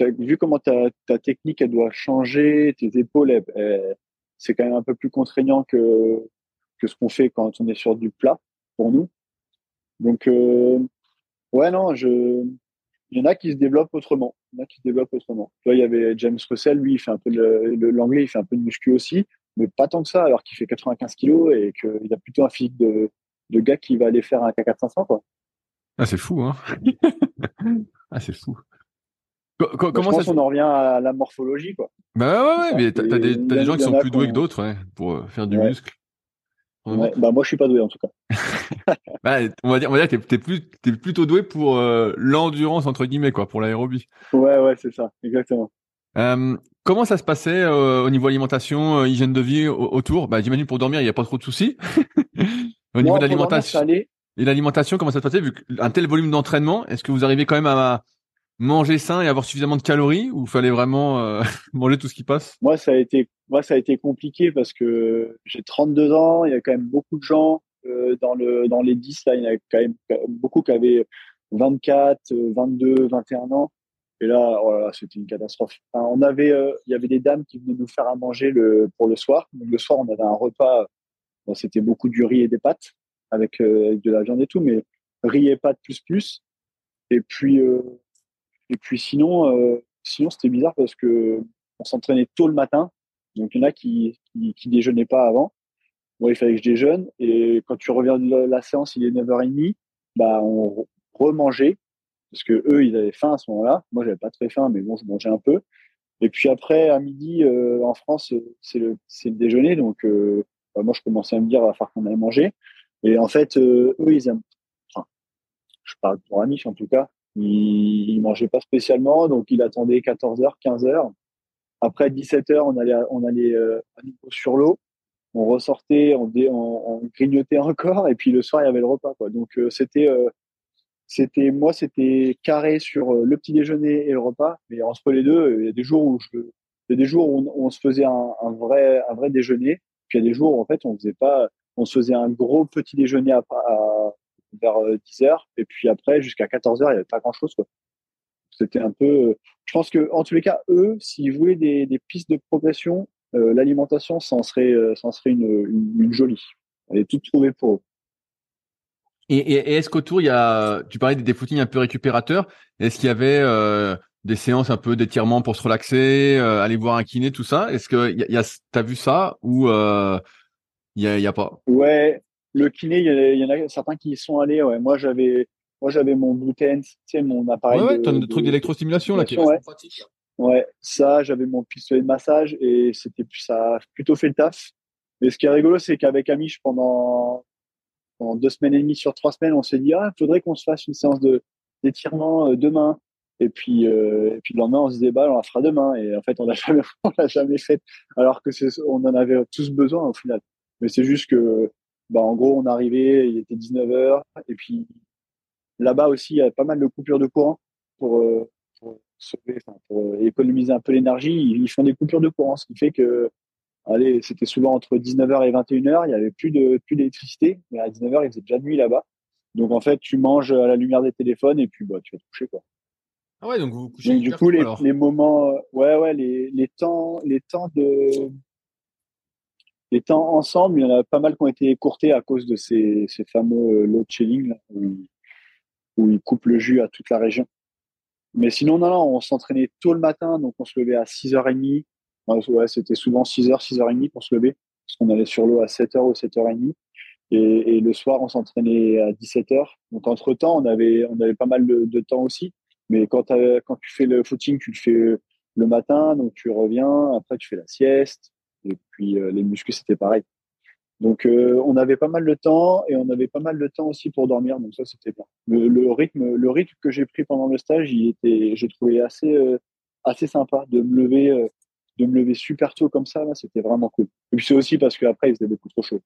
vu comment ta, technique, elle doit changer, tes épaules, c'est quand même un peu plus contraignant que, que ce qu'on fait quand on est sur du plat, pour nous. Donc, euh, ouais, non. Il y en a qui se développent autrement. Il y en a qui se développent autrement. Il y avait James Russell, lui, il fait un peu l'anglais, il fait un peu de muscu aussi mais pas tant que ça, alors qu'il fait 95 kilos et qu'il a plutôt un physique de, de gars qui va aller faire un K4 quoi. Ah, c'est fou, hein. ah, c'est fou. comment ça on en revient à la morphologie, quoi. Bah ouais, ouais, mais t'as, des, gens qui sont plus doués que d'autres, ouais, pour euh, faire du muscle. bah moi je suis pas doué en tout cas. bah, on va dire, on va dire que t'es, plus, plutôt doué pour euh, l'endurance entre guillemets quoi, pour l'aérobie. Ouais ouais c'est ça, exactement. Euh, comment ça se passait euh, au niveau alimentation, euh, hygiène de vie autour? Bah, j'imagine pour dormir, il n'y a pas trop de soucis. au niveau de l'alimentation. Et l'alimentation, comment ça se passait? Vu un tel volume d'entraînement Est-ce que vous arrivez quand même à manger sain et avoir suffisamment de calories ou fallait vraiment manger tout ce qui passe? Moi, ça a été, moi, ça a été compliqué parce que j'ai 32 ans. Il y a quand même beaucoup de gens dans le dans les 10 là. Il y en a quand même beaucoup qui avaient 24, 22, 21 ans. Et là, oh c'était une catastrophe. on avait, euh, il y avait des dames qui venaient nous faire à manger pour le soir. Le soir, on avait un repas. C'était beaucoup du riz et des pâtes avec, euh, de la viande et tout, mais riz et pâtes plus plus. Et puis, euh, sinon, sinon c'était bizarre parce que on s'entraînait tôt le matin. Donc il y en a qui, qui, qui déjeunaient pas avant. Moi, il fallait que je déjeune. Et quand tu reviens de la, séance, il est 9h30, bah, on remangeait parce que eux, ils avaient faim à ce moment-là. Moi, j'avais pas très faim, mais bon, je mangeais un peu. Et puis après, à midi, euh, en France, c'est le, déjeuner, donc euh, bah, moi, je commençais à me dire, il va falloir qu'on aille manger. Et en fait, euh, eux, ils aiment. Enfin, je parle pour Amish en tout cas. Ils, ils mangeaient pas spécialement, donc ils attendaient 14h, 15h. Après 17h, on allait, on allait à nouveau sur l'eau. On ressortait, on, on, grignotait encore, et puis le soir, il y avait le repas. Donc c'était c'était moi c'était carré sur euh, le petit déjeuner et le repas mais entre les deux euh, il y a des jours où je il y a des jours où on, se faisait un, un, vrai un vrai déjeuner puis il y a des jours où en fait on faisait pas on se faisait un gros petit déjeuner à, vers 10 euh, heures et puis après jusqu'à 14 heures il y avait pas grand chose quoi c'était un peu. Je pense que en tous les cas, eux, s'ils voulaient des, des pistes de progression, l'alimentation, ça en serait, ça en serait une, une, une jolie. Elle est toute trouvée pour eux. Et, et, est-ce qu'autour, il y a, tu parlais des footings un peu récupérateurs. Est-ce qu'il y avait euh, des séances un peu d'étirement pour se relaxer, euh, aller voir un kiné, tout ça? Est-ce que y a, t'as vu ça ou euh, il y a, y a pas? Ouais, le kiné, il y, en a certains qui y sont allés. Ouais, moi j'avais, moi j'avais mon Blue tu sais, mon appareil. Ouais, ouais, t'as un truc d'électrostimulation là qui est ouais. pratique. Ouais, ça, j'avais mon pistolet de massage et c'était ça a plutôt fait le taf. Mais ce qui est rigolo, c'est qu'avec Amish, pendant en deux semaines et demie sur trois semaines, on s'est dit ah, faudrait qu'on se fasse une séance d'étirement euh, demain. Et puis, euh, et puis le lendemain, on se disait bah, on la fera demain. Et en fait, on l'a jamais, on l'a jamais fait, alors que on en avait tous besoin au final. Mais c'est juste que, bah, en gros, on arrivait, il était 19 h et puis là-bas aussi, il y a pas mal de coupures de courant pour, euh, pour, pour économiser un peu l'énergie. Ils font des coupures de courant, ce qui fait que allez, c'était souvent entre 19h et 21h, il y avait plus de plus d'électricité, mais à 19h, il faisait déjà nuit là-bas. Donc en fait, tu manges à la lumière des téléphones et puis bah tu vas te coucher quoi. Ah ouais, donc vous vous couchez. du coup, les, les, moments, euh, ouais ouais, les, les temps, les temps de les temps ensemble, il y en a pas mal qui ont été écourtés à cause de ces, ces fameux euh, load shedding où, où ils coupent le jus à toute la région. Mais sinon, non, non on s'entraînait tôt le matin, donc on se levait à 6h30, C'était souvent 6h, 6h30 pour se lever, parce qu'on allait sur l'eau à 7h ou 7h30. Et, et le soir, on s'entraînait à 17h. Donc, entre-temps, on avait, on avait pas mal de, temps aussi. Mais quand, quand tu fais le footing, tu le fais le matin, donc tu reviens, après tu fais la sieste, et puis euh, les muscles, c'était pareil. Donc, euh, on avait pas mal de temps et on avait pas mal de temps aussi pour dormir. Donc, ça, c'était bien. Le, rythme, le rythme que j'ai pris pendant le stage, il était, j'ai trouvé assez, euh, assez sympa de me lever de me lever super tôt comme ça, là, c'était vraiment cool. Et puis c'est aussi parce qu'après, il faisait beaucoup trop chaud.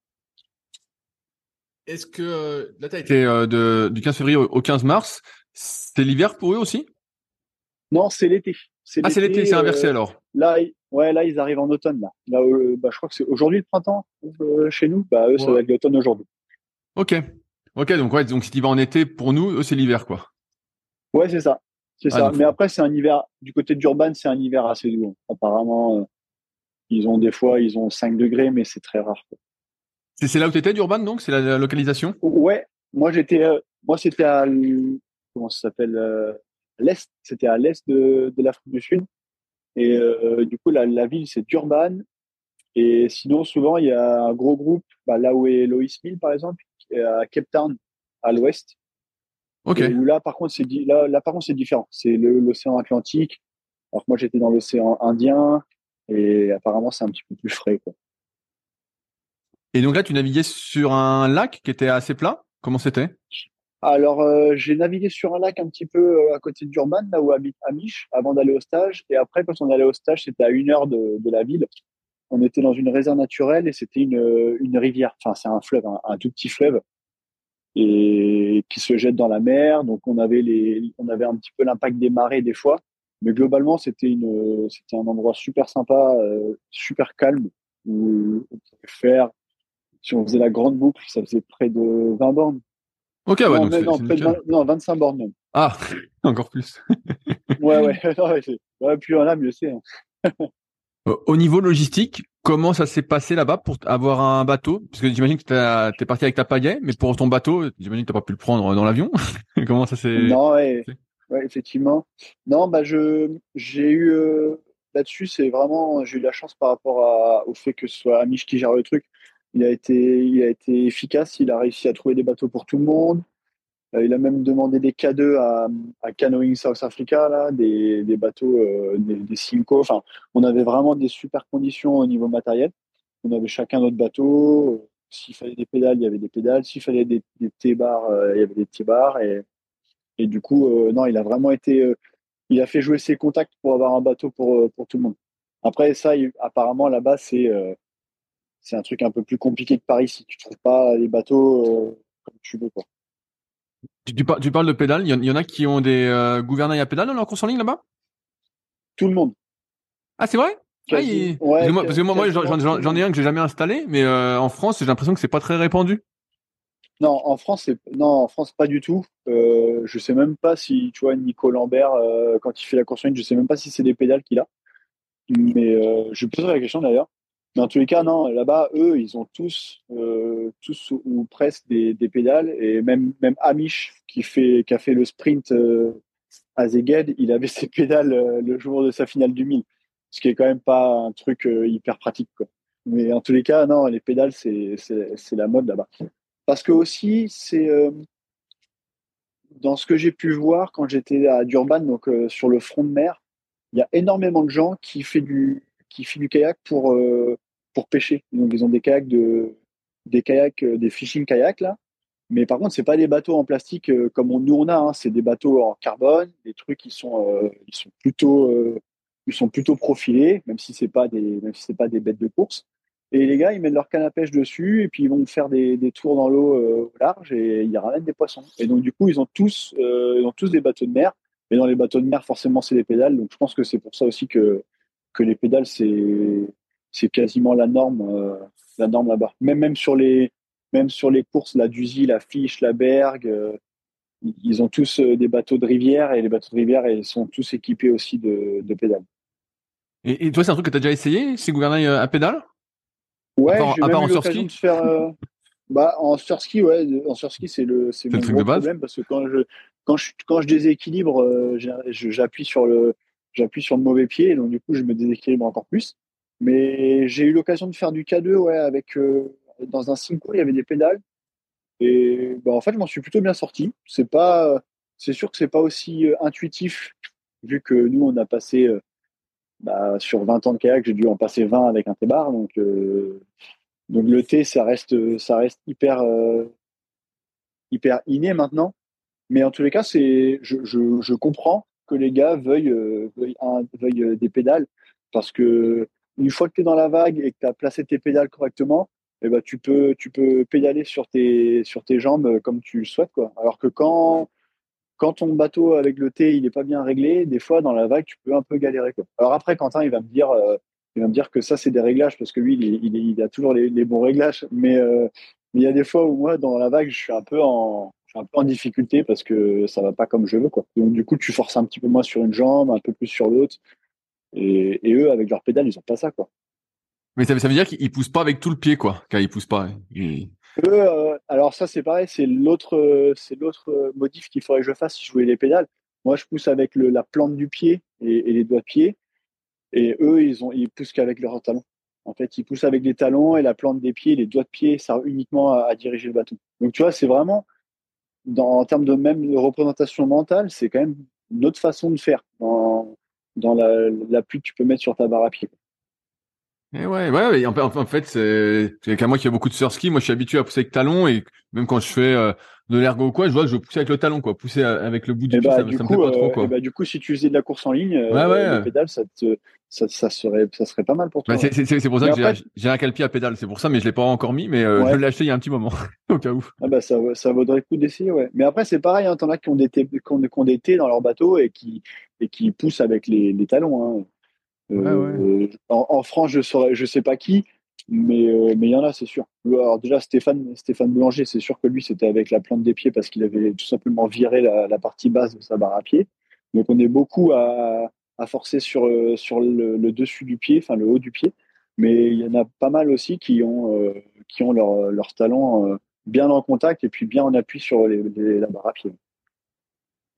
Est-ce que euh, là, tu as été euh, de, du 15 février au 15 mars, c'est l'hiver pour eux aussi? Non, c'est l'été. Ah, c'est l'été, c'est inversé euh, alors. Là, ouais, là, ils arrivent en automne. Là, là bah, je crois que c'est aujourd'hui le printemps chez nous. Bah, eux, ça va être l'automne aujourd'hui. Ok. Ok, donc ouais, donc si tu vas en été, pour nous, eux, c'est l'hiver, quoi. Ouais, c'est ça. C'est ah, ça. Mais après, c'est un hiver, du côté d'Urban, c'est un hiver assez doux. Apparemment, euh, ils ont des fois, ils ont 5 degrés, mais c'est très rare. C'est là où tu étais d'Urban, donc? C'est la, localisation? Ouais. Moi, j'étais, euh, moi, c'était à, comment ça s'appelle, euh, l'Est. C'était à l'Est de, de l'Afrique du Sud. Et du coup, la, la ville, c'est Durban. Et sinon, souvent, il y a un gros groupe, bah, là où est Lois Mill, par exemple, à Cape Town, à l'ouest. Là, par contre, c'est là, là, par contre, c'est différent. C'est l'océan Atlantique. Alors que moi, j'étais dans l'océan Indien et apparemment, c'est un petit peu plus frais. Quoi. Et donc là, tu naviguais sur un lac qui était assez plat? Comment c'était? Alors, euh, j'ai navigué sur un lac un petit peu euh, à côté de Durban, là où habite Amish, avant d'aller au stage. Et après, quand on allait au stage, c'était à une heure de, de, la ville. On était dans une réserve naturelle et c'était une, une rivière. Enfin, c'est un fleuve, un, tout petit fleuve et qui se jette dans la mer. Donc on avait les, on avait un petit peu l'impact des marées des fois, mais globalement c'était une, c'était un endroit super sympa, euh, super calme où on pouvait faire. Si on faisait la grande boucle, ça faisait près de 20 bornes. Ok, ouais, non, donc non, 25 bornes même. Ah, encore plus. ouais, ouais, ouais, plus on a, mieux c'est. Hein. Au niveau logistique, comment ça s'est passé là-bas pour avoir un bateau? Parce que j'imagine que tu es parti avec ta pagaie, mais pour ton bateau, j'imagine que tu pas pu le prendre dans l'avion. comment ça s'est Non, ouais, effectivement. Non, bah je j'ai eu euh, là-dessus, c'est vraiment j'ai eu la chance par rapport à, au fait que ce soit Amish qui gère le truc. Il a été il a été efficace, il a réussi à trouver des bateaux pour tout le monde. Euh, il a même demandé des K2 à, à Canoeing South Africa, là, des, bateaux, euh, des, Simco. On avait vraiment des super conditions au niveau matériel. On avait chacun notre bateau. S'il fallait des pédales, il y avait des pédales. S'il fallait des, des T-bars, euh, il y avait des T-bars. Et, du coup, non, il a vraiment été. il a fait jouer ses contacts pour avoir un bateau pour, pour tout le monde. Après, ça, apparemment, là-bas, c'est c'est un truc un peu plus compliqué que par ici. Tu trouves pas les bateaux comme tu veux, quoi. Tu, parles de pédales. Il y, en a qui ont des euh, gouvernails à pédales dans leur course en ligne là-bas? Tout le monde. Ah, c'est vrai? Ah, Parce que moi, j'en ai un que j'ai jamais installé, mais euh, en France, j'ai l'impression que c'est pas très répandu. Non, en France, non, en France, pas du tout. Euh, je sais même pas si, tu vois, Nico Lambert, euh, quand il fait la course en ligne, je sais même pas si c'est des pédales qu'il a. Mais je poserai la question d'ailleurs. Mais en tous les cas, non, là-bas, eux, ils ont tous, euh, tous ou presque des, des, pédales. Et même, même Amish, qui, fait, qui a fait le sprint à Zeged, il avait ses pédales le jour de sa finale du 1000. Ce qui est quand même pas un truc hyper pratique. Quoi. Mais en tous les cas, non, les pédales, c'est la mode là-bas. Parce que aussi, c'est euh, dans ce que j'ai pu voir quand j'étais à Durban, donc euh, sur le front de mer, il y a énormément de gens qui font du, qui font du kayak pour, euh, pour pêcher. Donc ils ont des kayaks, de, des, kayaks des fishing kayaks là. Mais par contre, c'est pas des bateaux en plastique comme on, nous on a, hein. c'est des bateaux en carbone, des trucs qui sont, ils sont plutôt, ils sont plutôt profilés, même si c'est pas des, même si c'est pas des bêtes de course. Et les gars, ils mettent leur canne à pêche dessus et puis ils vont faire des, des tours dans l'eau euh, au large et ils ramènent des poissons. Et donc, du coup, ils ont tous, euh, ils ont tous des bateaux de mer. Et dans les bateaux de mer, forcément, c'est des pédales. Donc, je pense que c'est pour ça aussi que, que les pédales, c'est, c'est quasiment la norme, euh, la norme là-bas. Même, même sur les, même sur les courses, la Duzy, la Fiche, la Berg, euh, ils ont tous des bateaux de rivière et les bateaux de rivière, ils sont tous équipés aussi de, de pédales. Et, et toi, c'est un truc que tu as déjà essayé, ces gouvernails à pédales Ouais, j'ai même eu l'occasion de faire. Euh, bah, en surski, ouais, en surski, c'est le, c'est mon gros problème parce que quand je, quand je, quand je déséquilibre, euh, j'appuie sur le, j'appuie sur le mauvais pied, et donc du coup, je me déséquilibre encore plus. Mais j'ai eu l'occasion de faire du K2, ouais, avec euh, dans un Cinco, il y avait des pédales, et bah, en fait, je m'en suis plutôt bien sorti. C'est pas, c'est sûr que c'est pas aussi intuitif vu que nous, on a passé bah, sur 20 ans de kayak, j'ai dû en passer 20 avec un T-bar. Donc, euh, donc le T, ça reste, ça reste hyper, euh, hyper inné maintenant. Mais en tous les cas, c'est, je, je, je, comprends que les gars veuillent, euh, veuillent, des pédales parce que une fois que tu es dans la vague et que tu as placé tes pédales correctement, eh ben, tu, peux, tu peux pédaler sur tes, sur tes jambes comme tu le souhaites. Quoi. Alors que quand, quand ton bateau avec le T n'est pas bien réglé, des fois dans la vague tu peux un peu galérer. Quoi. Alors après Quentin il va me dire, euh, il va me dire que ça c'est des réglages parce que lui il, il, a toujours les, bons réglages, mais euh, il y a des fois où moi dans la vague je suis un peu en, un peu en difficulté parce que ça va pas comme je veux quoi. Donc du coup tu forces un petit peu moins sur une jambe, un peu plus sur l'autre, et, eux avec leur pédale ils ont pas ça quoi. Mais ça, veut dire qu'ils poussent pas avec tout le pied quoi, quand ils poussent pas. Euh, alors ça c'est pareil, c'est l'autre, c'est l'autre euh, modif qu'il faudrait que je fasse si je voulais les pédales. Moi je pousse avec le, la plante du pied et, les doigts de pied, et eux ils ont, ils poussent qu'avec leurs talons. En fait, ils poussent avec les talons et la plante des pieds, les doigts de pied, ça uniquement à, diriger le bateau. Donc tu vois, c'est vraiment en termes de même représentation mentale, c'est quand même une autre façon de faire dans, dans la, l'appui que tu peux mettre sur ta barre à pied. Et ouais, ouais, en, en fait, c'est qu'à moi qui a beaucoup de surski, moi je suis habitué à pousser avec talon et même quand je fais euh, de l'ergo ou quoi, je vois que je pousser avec le talon, quoi. Pousser avec le bout du pied, bah, ça, me plaît pas trop, euh, quoi. bah, du coup, si tu faisais de la course en ligne, ouais, euh, pédale, ça, te, ça, ça, serait, ça serait pas mal pour toi. Bah, c'est pour ça que j'ai un calpi à pédale, c'est pour ça, mais je l'ai pas encore mis, mais je l'ai acheté il y a un petit moment, au cas où. Ah bah, ça, ça vaudrait le coup d'essayer, ouais. Mais après, c'est pareil, hein, t'en as qui ont des qui ont, qui ont des T dans leur bateau et qui, et qui poussent avec les, les talons, hein. Euh, en, France, je saurais, je sais pas qui, mais euh, mais il y en a, c'est sûr. Alors déjà Stéphane Stéphane c'est sûr que lui c'était avec la plante des pieds parce qu'il avait tout simplement viré la, partie basse de sa barre à pied. Donc on est beaucoup à, forcer sur euh, le, dessus du pied, enfin le haut du pied. Mais il y en a pas mal aussi qui ont ont leur leur talon bien en contact et puis bien en appui sur la barre à pied.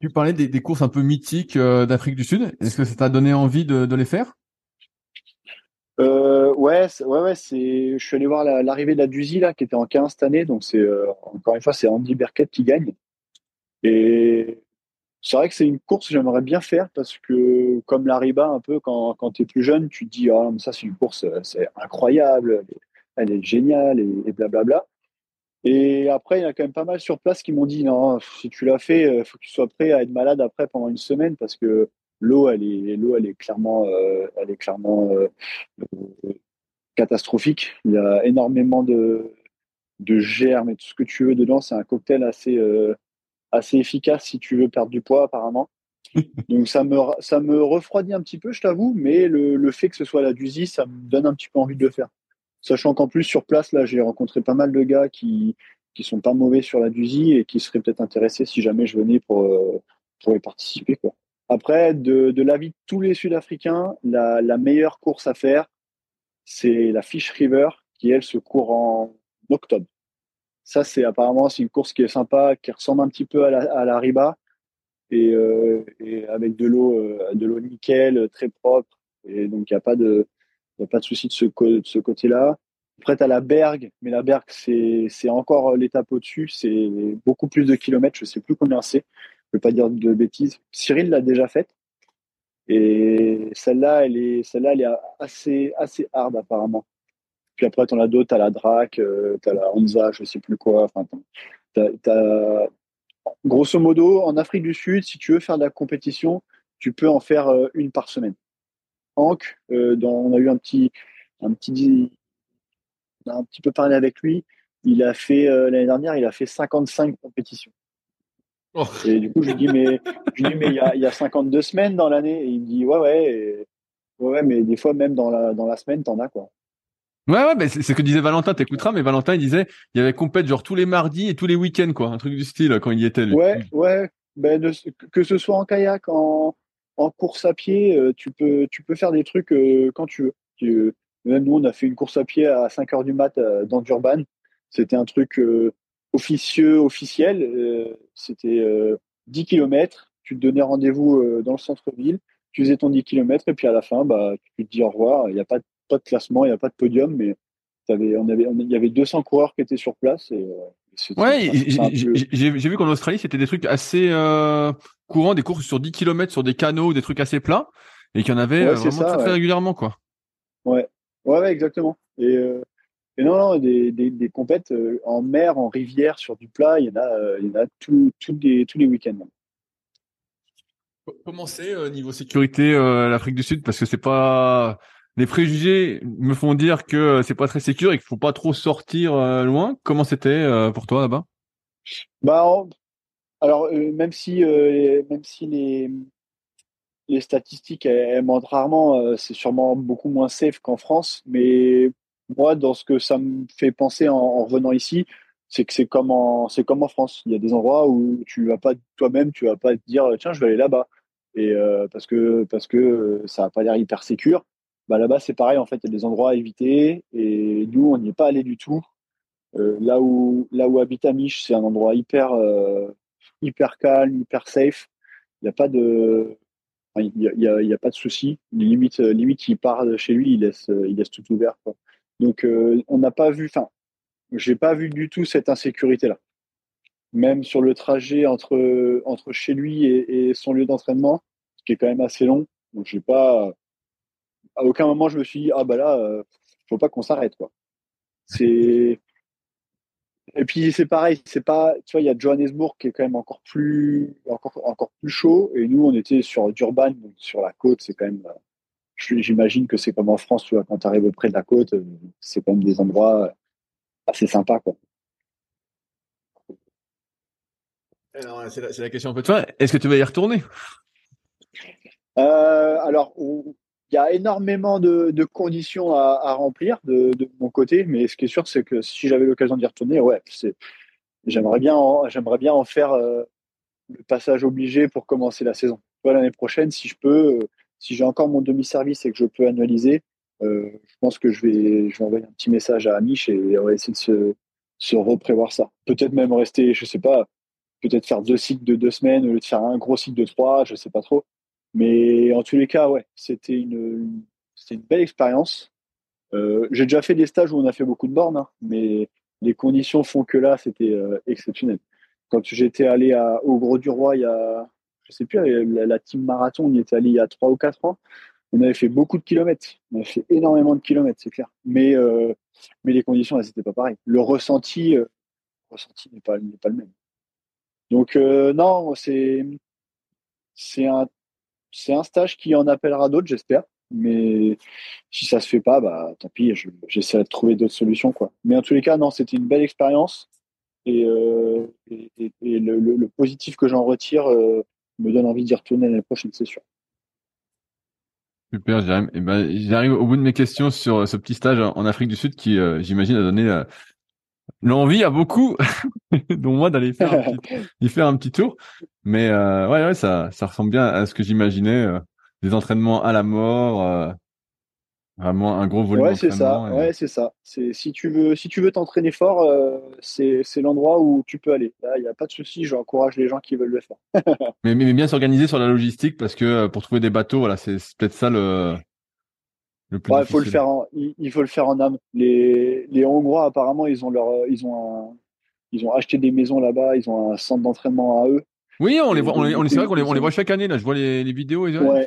Tu parlais des, courses un peu mythiques d'Afrique du Sud. Est-ce que ça t'a donné envie de les faire? Euh, ouais, ouais, ouais. Je suis allé voir l'arrivée de la Duzy là, qui était en 15 cette année, donc c'est euh, encore une fois c'est Andy Berkett qui gagne. Et c'est vrai que c'est une course que j'aimerais bien faire parce que comme la Riba un peu quand, quand tu es plus jeune, tu te dis ah ça c'est une course euh, c'est incroyable, elle est géniale et, blablabla. Et après il y a quand même pas mal sur place qui m'ont dit non si tu l'as fait, il faut que tu sois prêt à être malade après pendant une semaine parce que l'eau elle est l'eau elle est clairement euh, elle est clairement euh, euh, catastrophique il y a énormément de de germes et tout ce que tu veux dedans c'est un cocktail assez assez efficace si tu veux perdre du poids apparemment donc ça me ça me refroidit un petit peu je t'avoue mais le, le, fait que ce soit la Duzy ça me donne un petit peu envie de le faire sachant qu'en plus sur place là j'ai rencontré pas mal de gars qui qui sont pas mauvais sur la Duzi et qui seraient peut-être intéressés si jamais je venais pour, pour y participer. Quoi. Après, de, l'avis de tous les Sud-Africains, la, meilleure course à faire, c'est la Fish River, qui elle se court en octobre. Ça, c'est apparemment c'est une course qui est sympa, qui ressemble un petit peu à la, à la Riba et, euh, et avec de l'eau, euh, de l'eau nickel, très propre. Et donc il n'y a pas de, y a pas de souci de ce, de ce côté-là. Après, as la Berg, mais la Berg, c'est, c'est encore l'étape au-dessus. C'est beaucoup plus de kilomètres. Je sais plus combien c'est. Je ne veux pas dire de bêtises. Cyril l'a déjà faite. Et celle-là, elle est, celle-là, elle est assez, assez hard apparemment. Puis après, tu en as d'autres, tu as la Drac, euh, tu as la Hansa, je sais plus quoi. Enfin, Grosso modo, en Afrique du Sud, si tu veux faire de la compétition, tu peux en faire euh, une par semaine. Hank, euh, on a eu un petit, un petit, un petit peu parlé avec lui. Il a fait l'année dernière, il a fait 55 compétitions. Oh. Et du coup, je lui dis mais, je dis mais il y a, il y a 52 semaines dans l'année. Et il me dit ouais ouais, ouais mais des fois même dans la dans la semaine, t'en as quoi. Ouais, ouais, c'est ce que disait Valentin, t'écouteras, mais Valentin, il disait, il y avait compète genre tous les mardis et tous les week-ends, quoi, un truc du style quand il y était. Ouais, ouais, ben, que ce soit en kayak, en, en course à pied, euh, tu peux, tu peux faire des trucs euh, quand tu veux. même nous, on a fait une course à pied à 5 heures du mat euh, dans Durban. C'était un truc officieux, officiel. C'était 10 km. Tu te donnais rendez-vous dans le centre-ville. Tu faisais ton 10 km et puis à la fin, bah, tu te dis au revoir. Il n'y a pas de pas de classement, il n'y a pas de podium, mais on avait, il y avait 200 coureurs qui étaient sur place. Et, euh, ouais, j'ai vu qu'en Australie, c'était des trucs assez euh, courants, des courses sur 10 km sur des canaux, des trucs assez plats, et qu'il y en avait euh, vraiment très, régulièrement. Quoi. Ouais. ouais, exactement. Et, et, non, non, des, des, des compètes en mer, en rivière, sur du plat, il y en a, il y en a tout, tous les week-ends. Comment c'est niveau sécurité l'Afrique du Sud? Parce que c'est pas les préjugés me font dire que c'est pas très sécur et qu'il faut pas trop sortir euh, loin. Comment c'était euh, pour toi là-bas? Bah, alors euh, même si même si les les statistiques elles, montrent rarement, c'est sûrement beaucoup moins safe qu'en France. Mais moi, dans ce que ça me fait penser en, revenant ici, c'est que c'est comme en comme en France. Il y a des endroits où tu vas pas toi-même, tu vas pas te dire tiens je vais aller là-bas et parce que parce que ça a pas l'air hyper sécure. Bah, là-bas, c'est pareil, en fait, il y a des endroits à éviter. Et nous, on n'y est pas allé du tout. Euh, là, où, là où habite Amish, c'est un endroit hyper, euh, hyper calme, hyper safe. Il n'y a pas de. Il y a, y a, pas de souci. Limite, euh, limite, il part de chez lui, il laisse, il laisse tout ouvert. Quoi. Donc, on n'a pas vu. Enfin, j'ai pas vu du tout cette insécurité-là. Même sur le trajet entre, chez lui et, son lieu d'entraînement, qui est quand même assez long. Donc, j'ai pas à aucun moment je me suis dit ah bah là euh, faut pas qu'on s'arrête c'est et puis c'est pareil c'est pas tu vois il y a Johannesburg qui est quand même encore plus encore encore plus chaud et nous on était sur Durban sur la côte c'est quand même j'imagine que c'est comme en France tu vois quand tu arrives près de la côte c'est quand même des endroits assez sympas quoi c'est la, la, question un peu de toi. Est-ce que tu vas y retourner? Euh, Alors, il y a énormément de, conditions à, remplir de, mon côté, mais ce qui est sûr, c'est que si j'avais l'occasion d'y retourner, ouais, j'aimerais bien, en, j'aimerais bien en faire euh, le passage obligé pour commencer la saison. L'année prochaine, si je peux, euh, si j'ai encore mon demi-service et que je peux annualiser, euh, je pense que je vais, je vais envoyer un petit message à Amish et on va essayer de se, se reprévoir ça. Peut-être même rester, je sais pas, peut-être faire deux cycles de deux semaines au lieu de faire un gros cycle de trois, je sais pas trop. Mais en tous les cas, ouais, c'était une, une belle expérience. Euh, j'ai déjà fait des stages où on a fait beaucoup de bornes, hein, mais les conditions font que là, c'était euh, exceptionnel. Quand j'étais allé à, au Gros du Roi, il y a, je sais plus, la, la, team marathon, on y était allé il y a trois ou quatre ans. On avait fait beaucoup de kilomètres. On avait fait énormément de kilomètres, c'est clair. Mais, euh, mais les conditions, là, c'était pas pareil. Le ressenti, euh, ressenti n'est pas, pas le même. Donc, euh, non, c'est, un un stage qui en appellera d'autres, j'espère. Mais si ça se fait pas, bah tant pis, j'essaierai de trouver d'autres solutions. Quoi. Mais en tous les cas, non, c'était une belle expérience. Et, euh, le, positif que j'en retire euh, me donne envie d'y retourner l'année prochaine, c'est sûr. Super, j'arrive, eh ben, j'arrive au bout de mes questions sur ce petit stage en Afrique du Sud qui, euh, j'imagine, a donné L'envie a beaucoup, dont moi d'aller faire, un petit, faire un petit tour. Mais euh, ouais, ouais, ça, ça ressemble bien à ce que j'imaginais, euh, des entraînements à la mort, euh, vraiment un gros volume. Ouais, c'est ça. Ouais, c'est ça. C'est si tu veux, si tu veux t'entraîner fort, euh, c'est l'endroit où tu peux aller. Là, il n'y a pas de souci. J'encourage les gens qui veulent le faire. mais, mais bien s'organiser sur la logistique parce que pour trouver des bateaux, voilà, c'est peut-être ça le il faut le faire en, il, faut le faire en âme. Les, les Hongrois, apparemment, ils ont leur, ils ont un, ils ont acheté des maisons là-bas, ils ont un centre d'entraînement à eux. Oui, on les voit, on les, c'est vrai qu'on les, on les voit chaque année, là. Je vois les, les vidéos. Et, ouais.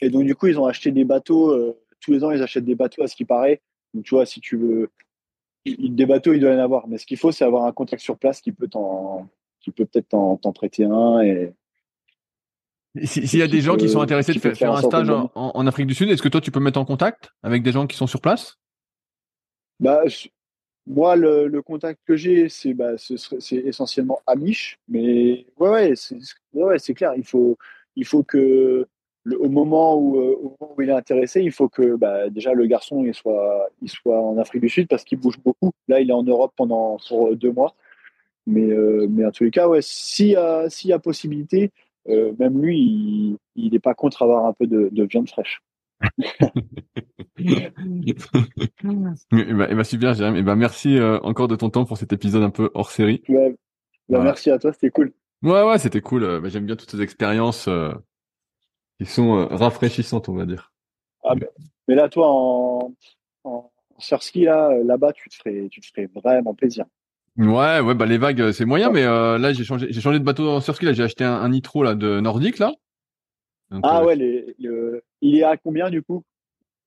et donc, du coup, ils ont acheté des bateaux, euh, tous les ans, ils achètent des bateaux à ce qui paraît. Donc, tu vois, si tu veux, des bateaux, ils doivent en avoir. Mais ce qu'il faut, c'est avoir un contact sur place qui peut t'en, qui peut peut-être t'en prêter un et, s'il y a des gens qui sont intéressés de faire, un stage en, Afrique du Sud, est-ce que toi tu peux mettre en contact avec des gens qui sont sur place? Bah, Moi, le, contact que j'ai, c'est bah, essentiellement Amish. Mais ouais, ouais, c'est ouais, clair. Il faut, il faut que au, moment où, euh, au, moment où, il est intéressé, il faut que bah, déjà le garçon il soit, il soit en Afrique du Sud parce qu'il bouge beaucoup. Là, il est en Europe pendant pour deux mois. Mais, euh, mais en tous les cas, ouais, s'il y, y, a possibilité, euh, même lui, il n'est pas contre avoir un peu de, viande fraîche. et bah, super, Jérémy. Et bah, merci euh, encore de ton temps pour cet épisode un peu hors série. Bah, merci à toi, c'était cool. Ouais, ouais, c'était cool. J'aime bien toutes ces expériences qui sont rafraîchissantes, on va dire. Ah, mais là, toi, en, en, ski, là, là-bas, tu te ferais, tu te ferais vraiment plaisir. Ouais, ouais, bah les vagues c'est moyen, mais euh, là j'ai changé, j'ai changé de bateau sur ski. Là, j'ai acheté un, nitro là de Nordique là. ah euh, ouais, les, il est à combien du coup?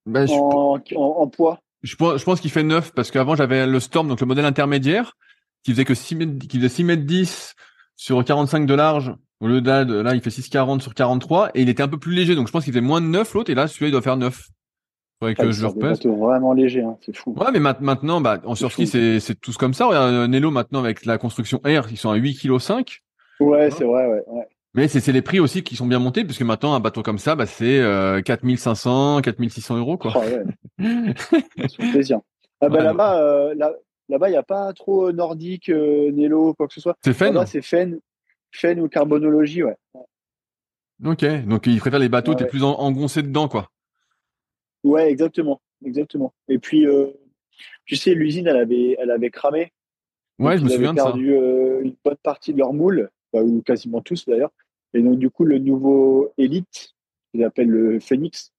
Bah, en, en, poids? Je pense, je pense qu'il fait 9 parce qu'avant j'avais le Storm, donc le modèle intermédiaire, qui faisait que 6 mètres, qui faisait 6 mètres 10 sur 45 de large. Lieu de là, il fait 6,40 sur 43 et il était un peu plus léger, donc je pense qu'il faisait moins de 9 l'autre et là celui-là il doit faire 9 que je le vraiment léger, hein, c'est fou. Ouais, mais maintenant, bah, en surski, c'est, c'est tous comme ça. Regarde, euh, Nello, maintenant, avec la construction Air, ils sont à 8,5 kg. Ouais, c'est vrai, ouais, ouais. Mais c'est, c'est les prix aussi qui sont bien montés, puisque maintenant, un bateau comme ça, bah, c'est euh, 4500, 4600 euros, quoi. Oh, ouais. plaisir. Ah, bah, là-bas, euh, là, là-bas, il n'y a pas trop nordique, euh, Nello, quoi que ce soit. C'est Fen? Là-bas, c'est Fen, Fen ou carbonologie, ouais. Ok. Donc, ils préfèrent les bateaux, t'es plus engoncé dedans, quoi. Ouais, exactement, exactement. Et puis, euh, tu sais, l'usine, elle avait, elle avait cramé. Ouais, je me souviens de ça. perdu euh, une bonne partie de leur moule, ou quasiment tous d'ailleurs. Et donc, du coup, le nouveau Elite, qu'ils appellent le Phoenix,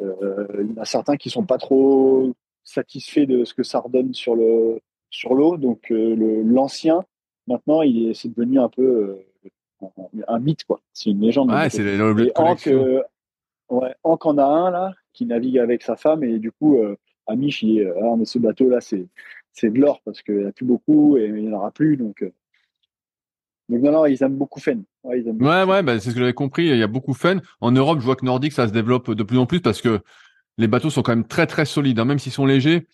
euh, il y en a certains qui sont pas trop satisfaits de ce que ça redonne sur le sur l'eau. Donc, l'ancien, maintenant, il est, c'est devenu un peu un, mythe, quoi. C'est une légende. Ouais, c'est le Hank, ouais, Hank en a un là qui navigue avec sa femme et du coup euh, Amish il est ah, mais ce bateau là c'est c'est de l'or parce qu'il n'y en a plus beaucoup et il n'y en aura plus donc euh. donc non non ils aiment beaucoup Fen ouais ouais, ouais bah, c'est ce que j'avais compris il y a beaucoup Fen en Europe je vois que Nordique ça se développe de plus en plus parce que les bateaux sont quand même très très solides hein, même s'ils sont légers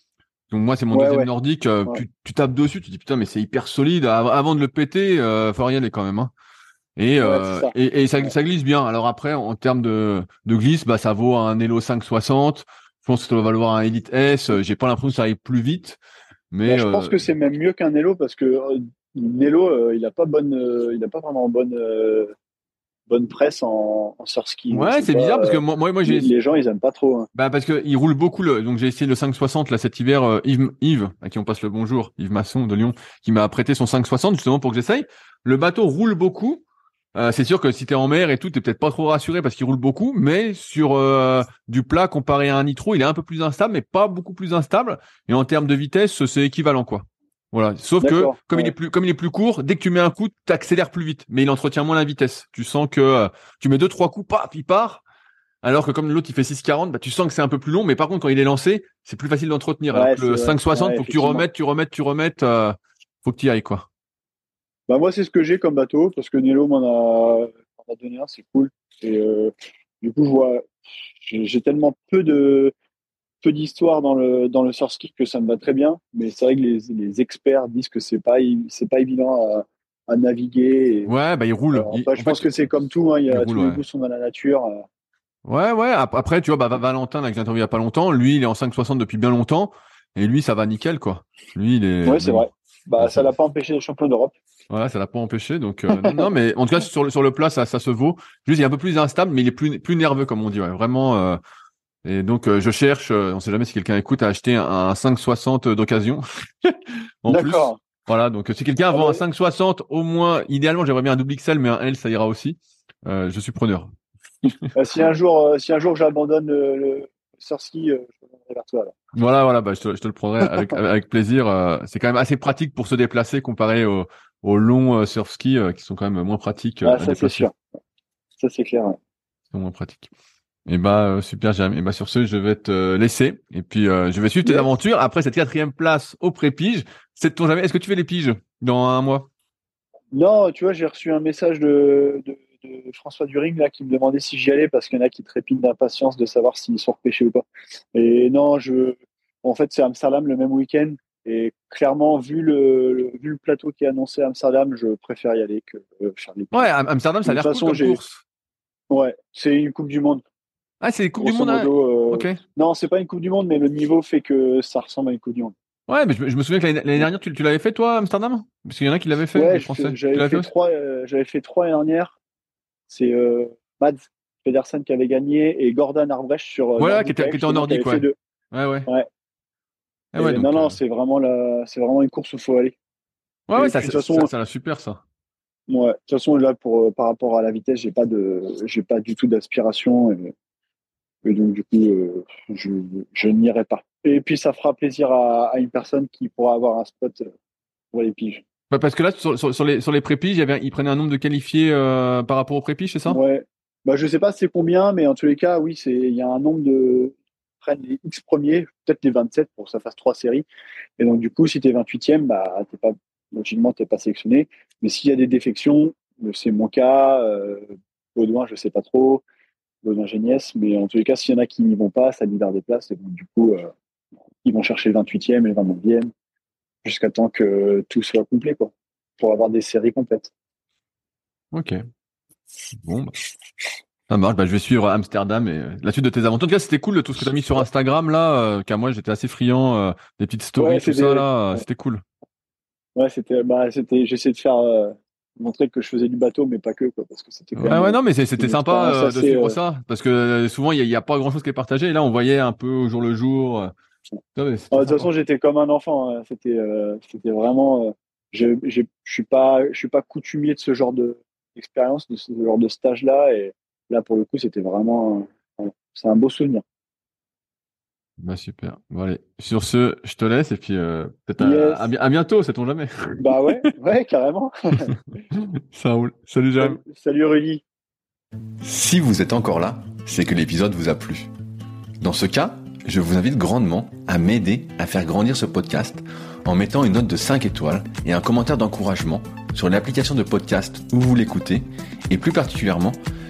donc moi c'est mon deuxième nordique euh, tu, tu, tapes dessus tu dis putain mais c'est hyper solide avant de le péter euh, faut y aller quand même hein. Et, euh, et, et ça, ça, glisse bien. Alors après, en termes de, de glisse, bah, ça vaut un Elo 560. Je pense que ça va valoir un Elite S. J'ai pas l'impression que ça arrive plus vite. Mais bah, je pense euh, que c'est même mieux qu'un Elo parce que euh, Nelo, euh, il a pas bonne, il a pas vraiment bonne bonne presse en, en surski. Ouais, c'est bizarre parce que moi, moi, j'ai les gens, ils aiment pas trop. Hein. Bah parce que il roule beaucoup. Le... Donc j'ai essayé le 560 là cet hiver. Yves, Yves, à qui on passe le bonjour, Yves Masson de Lyon, qui m'a prêté son 560 justement pour que j'essaye. Le bateau roule beaucoup, euh, c'est sûr que si tu es en mer et tout, t'es peut-être pas trop rassuré parce qu'il roule beaucoup, mais sur euh, du plat comparé à un nitro, il est un peu plus instable, mais pas beaucoup plus instable. Et en termes de vitesse, c'est équivalent quoi. Voilà. Sauf que comme il est plus comme il est plus court, dès que tu mets un coup, tu accélères plus vite, mais il entretient moins la vitesse. Tu sens que euh, tu mets deux trois coups, paf, il part. Alors que comme l'autre il fait 6,40, bah tu sens que c'est un peu plus long, mais par contre quand il est lancé, c'est plus facile d'entretenir. alors que le 5,60, faut que tu remettes, tu remettes, tu remettes, faut que tu y ailles quoi. Bah moi, c'est ce que j'ai comme bateau parce que Nelo m'en a, a, donné un, c'est cool. Et euh, du coup, je vois, j'ai tellement peu de peu d'histoire dans le dans le surski que ça me va très bien. Mais c'est vrai que les, les experts disent que c'est pas c'est pas évident à, à naviguer. ouais, bah il roule. je pense que c'est comme tout. Hein, il y a, tous les goûts sont dans la nature. Euh. Ouais, ouais. Après, tu vois, bah, Valentin, là, que j'ai interviewé il y a pas longtemps, lui, il est en 560 depuis bien longtemps. Et lui, ça va nickel, quoi. Lui, il est. Ouais, c'est vrai. Bah, ça l'a pas empêché d'être champion d'Europe. Voilà, ça l'a pas empêché. Donc, euh, non, mais en tout cas, sur le, sur le plat, ça, ça se vaut. Juste, il est un peu plus instable, mais il est plus, plus nerveux, comme on dit. Ouais. Vraiment. Euh, et donc, euh, je cherche, on sait jamais si quelqu'un écoute, à acheter un, un 560 d'occasion. en plus. D'accord. Voilà, donc si quelqu'un vend un 560, au moins, idéalement, j'aimerais bien un double XL, mais un L, ça ira aussi. Euh, je suis preneur. Euh, si un jour, euh, si un jour j'abandonne euh, le surski, euh, je vers toi. Alors. Voilà, voilà, bah, je, te, je te le prendrai avec, avec plaisir. euh, c'est quand même assez pratique pour se déplacer comparé aux, aux longs euh, surf ski euh, qui sont quand même moins pratiques. euh, Ah, ça c'est sûr. Ça c'est clair. ouais. Qui sont moins pratiques. Et bah euh, super Jérémy. Et bah sur ce, je vais te laisser et puis je vais suivre tes aventures. Après cette quatrième place au pré-pige, c'est ton jamais. Est-ce que tu fais les piges dans un mois? Non, tu vois, j'ai reçu un message de, de, de François During là qui me demandait si j'y allais parce qu'il y en a qui trépignent d'impatience de savoir s'ils sont repêchés ou pas. Et non, je, en fait, c'est Amsterdam le même week-end. Et clairement, vu le, le- vu le plateau qui est annoncé à Amsterdam, je préfère y aller que euh, faire les. Ouais, Am- Amsterdam, ça a l'air cool façon, comme j'ai- course. Ouais, c'est une Coupe du Monde. Ah, c'est les coupes du monde. hein modo, euh, Ok. Non, c'est pas une Coupe du Monde, mais le niveau fait que ça ressemble à une Coupe du Monde. Ouais, mais je, me- je me souviens que l'année dernière, tu, tu l'avais fait toi, Amsterdam? Parce qu'il y en a qui l'avaient fait, Ouais, je Tu j'avais fait, trois, euh, j'avais fait trois l'année dernière. C'est euh, Mads Pedersen qui avait gagné et Gordon Arbrecht sur. euh, Voilà, qui était- qui était en Nordique, ouais. Ouais. Ah ouais, Et donc, non, non, euh, c'est vraiment la, vraiment une course où il faut aller. ouais, et ouais, ça, façon- ça, super ça. Ouais. De toute façon, là, pour, euh, par rapport à la vitesse, j'ai pas de, j'ai pas du tout d'aspiration et, et donc du coup, euh, je, je n'irai pas. Et puis, ça fera plaisir à, à une personne qui pourra avoir un spot pour les piges. Ouais, parce que là, sur, sur, sur les, sur les pré-piges, il y avait, ils prenaient un nombre de qualifiés euh, par rapport aux pré-piges, c'est ça? Ouais. Bah, je sais pas c'est combien, mais en tous les cas, oui, c'est, il y a un nombre de, les X premiers, peut-être les 27 pour que ça fasse trois séries. Et donc, du coup, si t'es 28e, bah, t'es pas, logiquement, t'es pas sélectionné. Mais s'il y a des défections, c'est mon cas, euh, Baudouin, je sais pas trop, Baudouin Géniès, mais en tous les cas, s'il y en a qui n'y vont pas, ça libère des places. Et donc, du coup, euh, ils vont chercher le 28e et le 29e jusqu'à temps que tout soit complet, quoi, pour avoir des séries complètes. Ok. Bon, bah. Ça marche. Bah, je vais suivre Amsterdam et euh, la suite de tes aventures. En tout cas, c'était cool tout ce que tu as mis sur Instagram là, euh, car moi j'étais assez friand euh, des petites stories, Ouais, tout ça là, ouais. c'était cool. Ouais, c'était, bah, c'était, j'essaie de faire euh, montrer que je faisais du bateau, mais pas que, quoi, parce que c'était. Ouais, non, mais c'était sympa de suivre ça, parce que souvent il y, a- pas grand chose qui est partagé. Et là, on voyait un peu au jour le jour. de toute façon, j'étais comme un enfant. hein. C'était, c'était vraiment. je, je suis pas, je suis pas coutumier de ce genre de d'expérience, de ce genre de stage-là, et là, pour le coup, c'était vraiment. c'est un beau souvenir. Bah super. Bon allez, sur ce, je te laisse et puis euh, peut-être à, Yes. à bi- à bientôt, sait-on jamais. Bah ouais, ouais, carrément. ça roule. Salut Jérémy. Salut Rudy. Si vous êtes encore là, c'est que l'épisode vous a plu. Dans ce cas, je vous invite grandement à m'aider à faire grandir ce podcast en mettant une note de 5 étoiles et un commentaire d'encouragement sur l'application de podcast où vous l'écoutez et plus particulièrement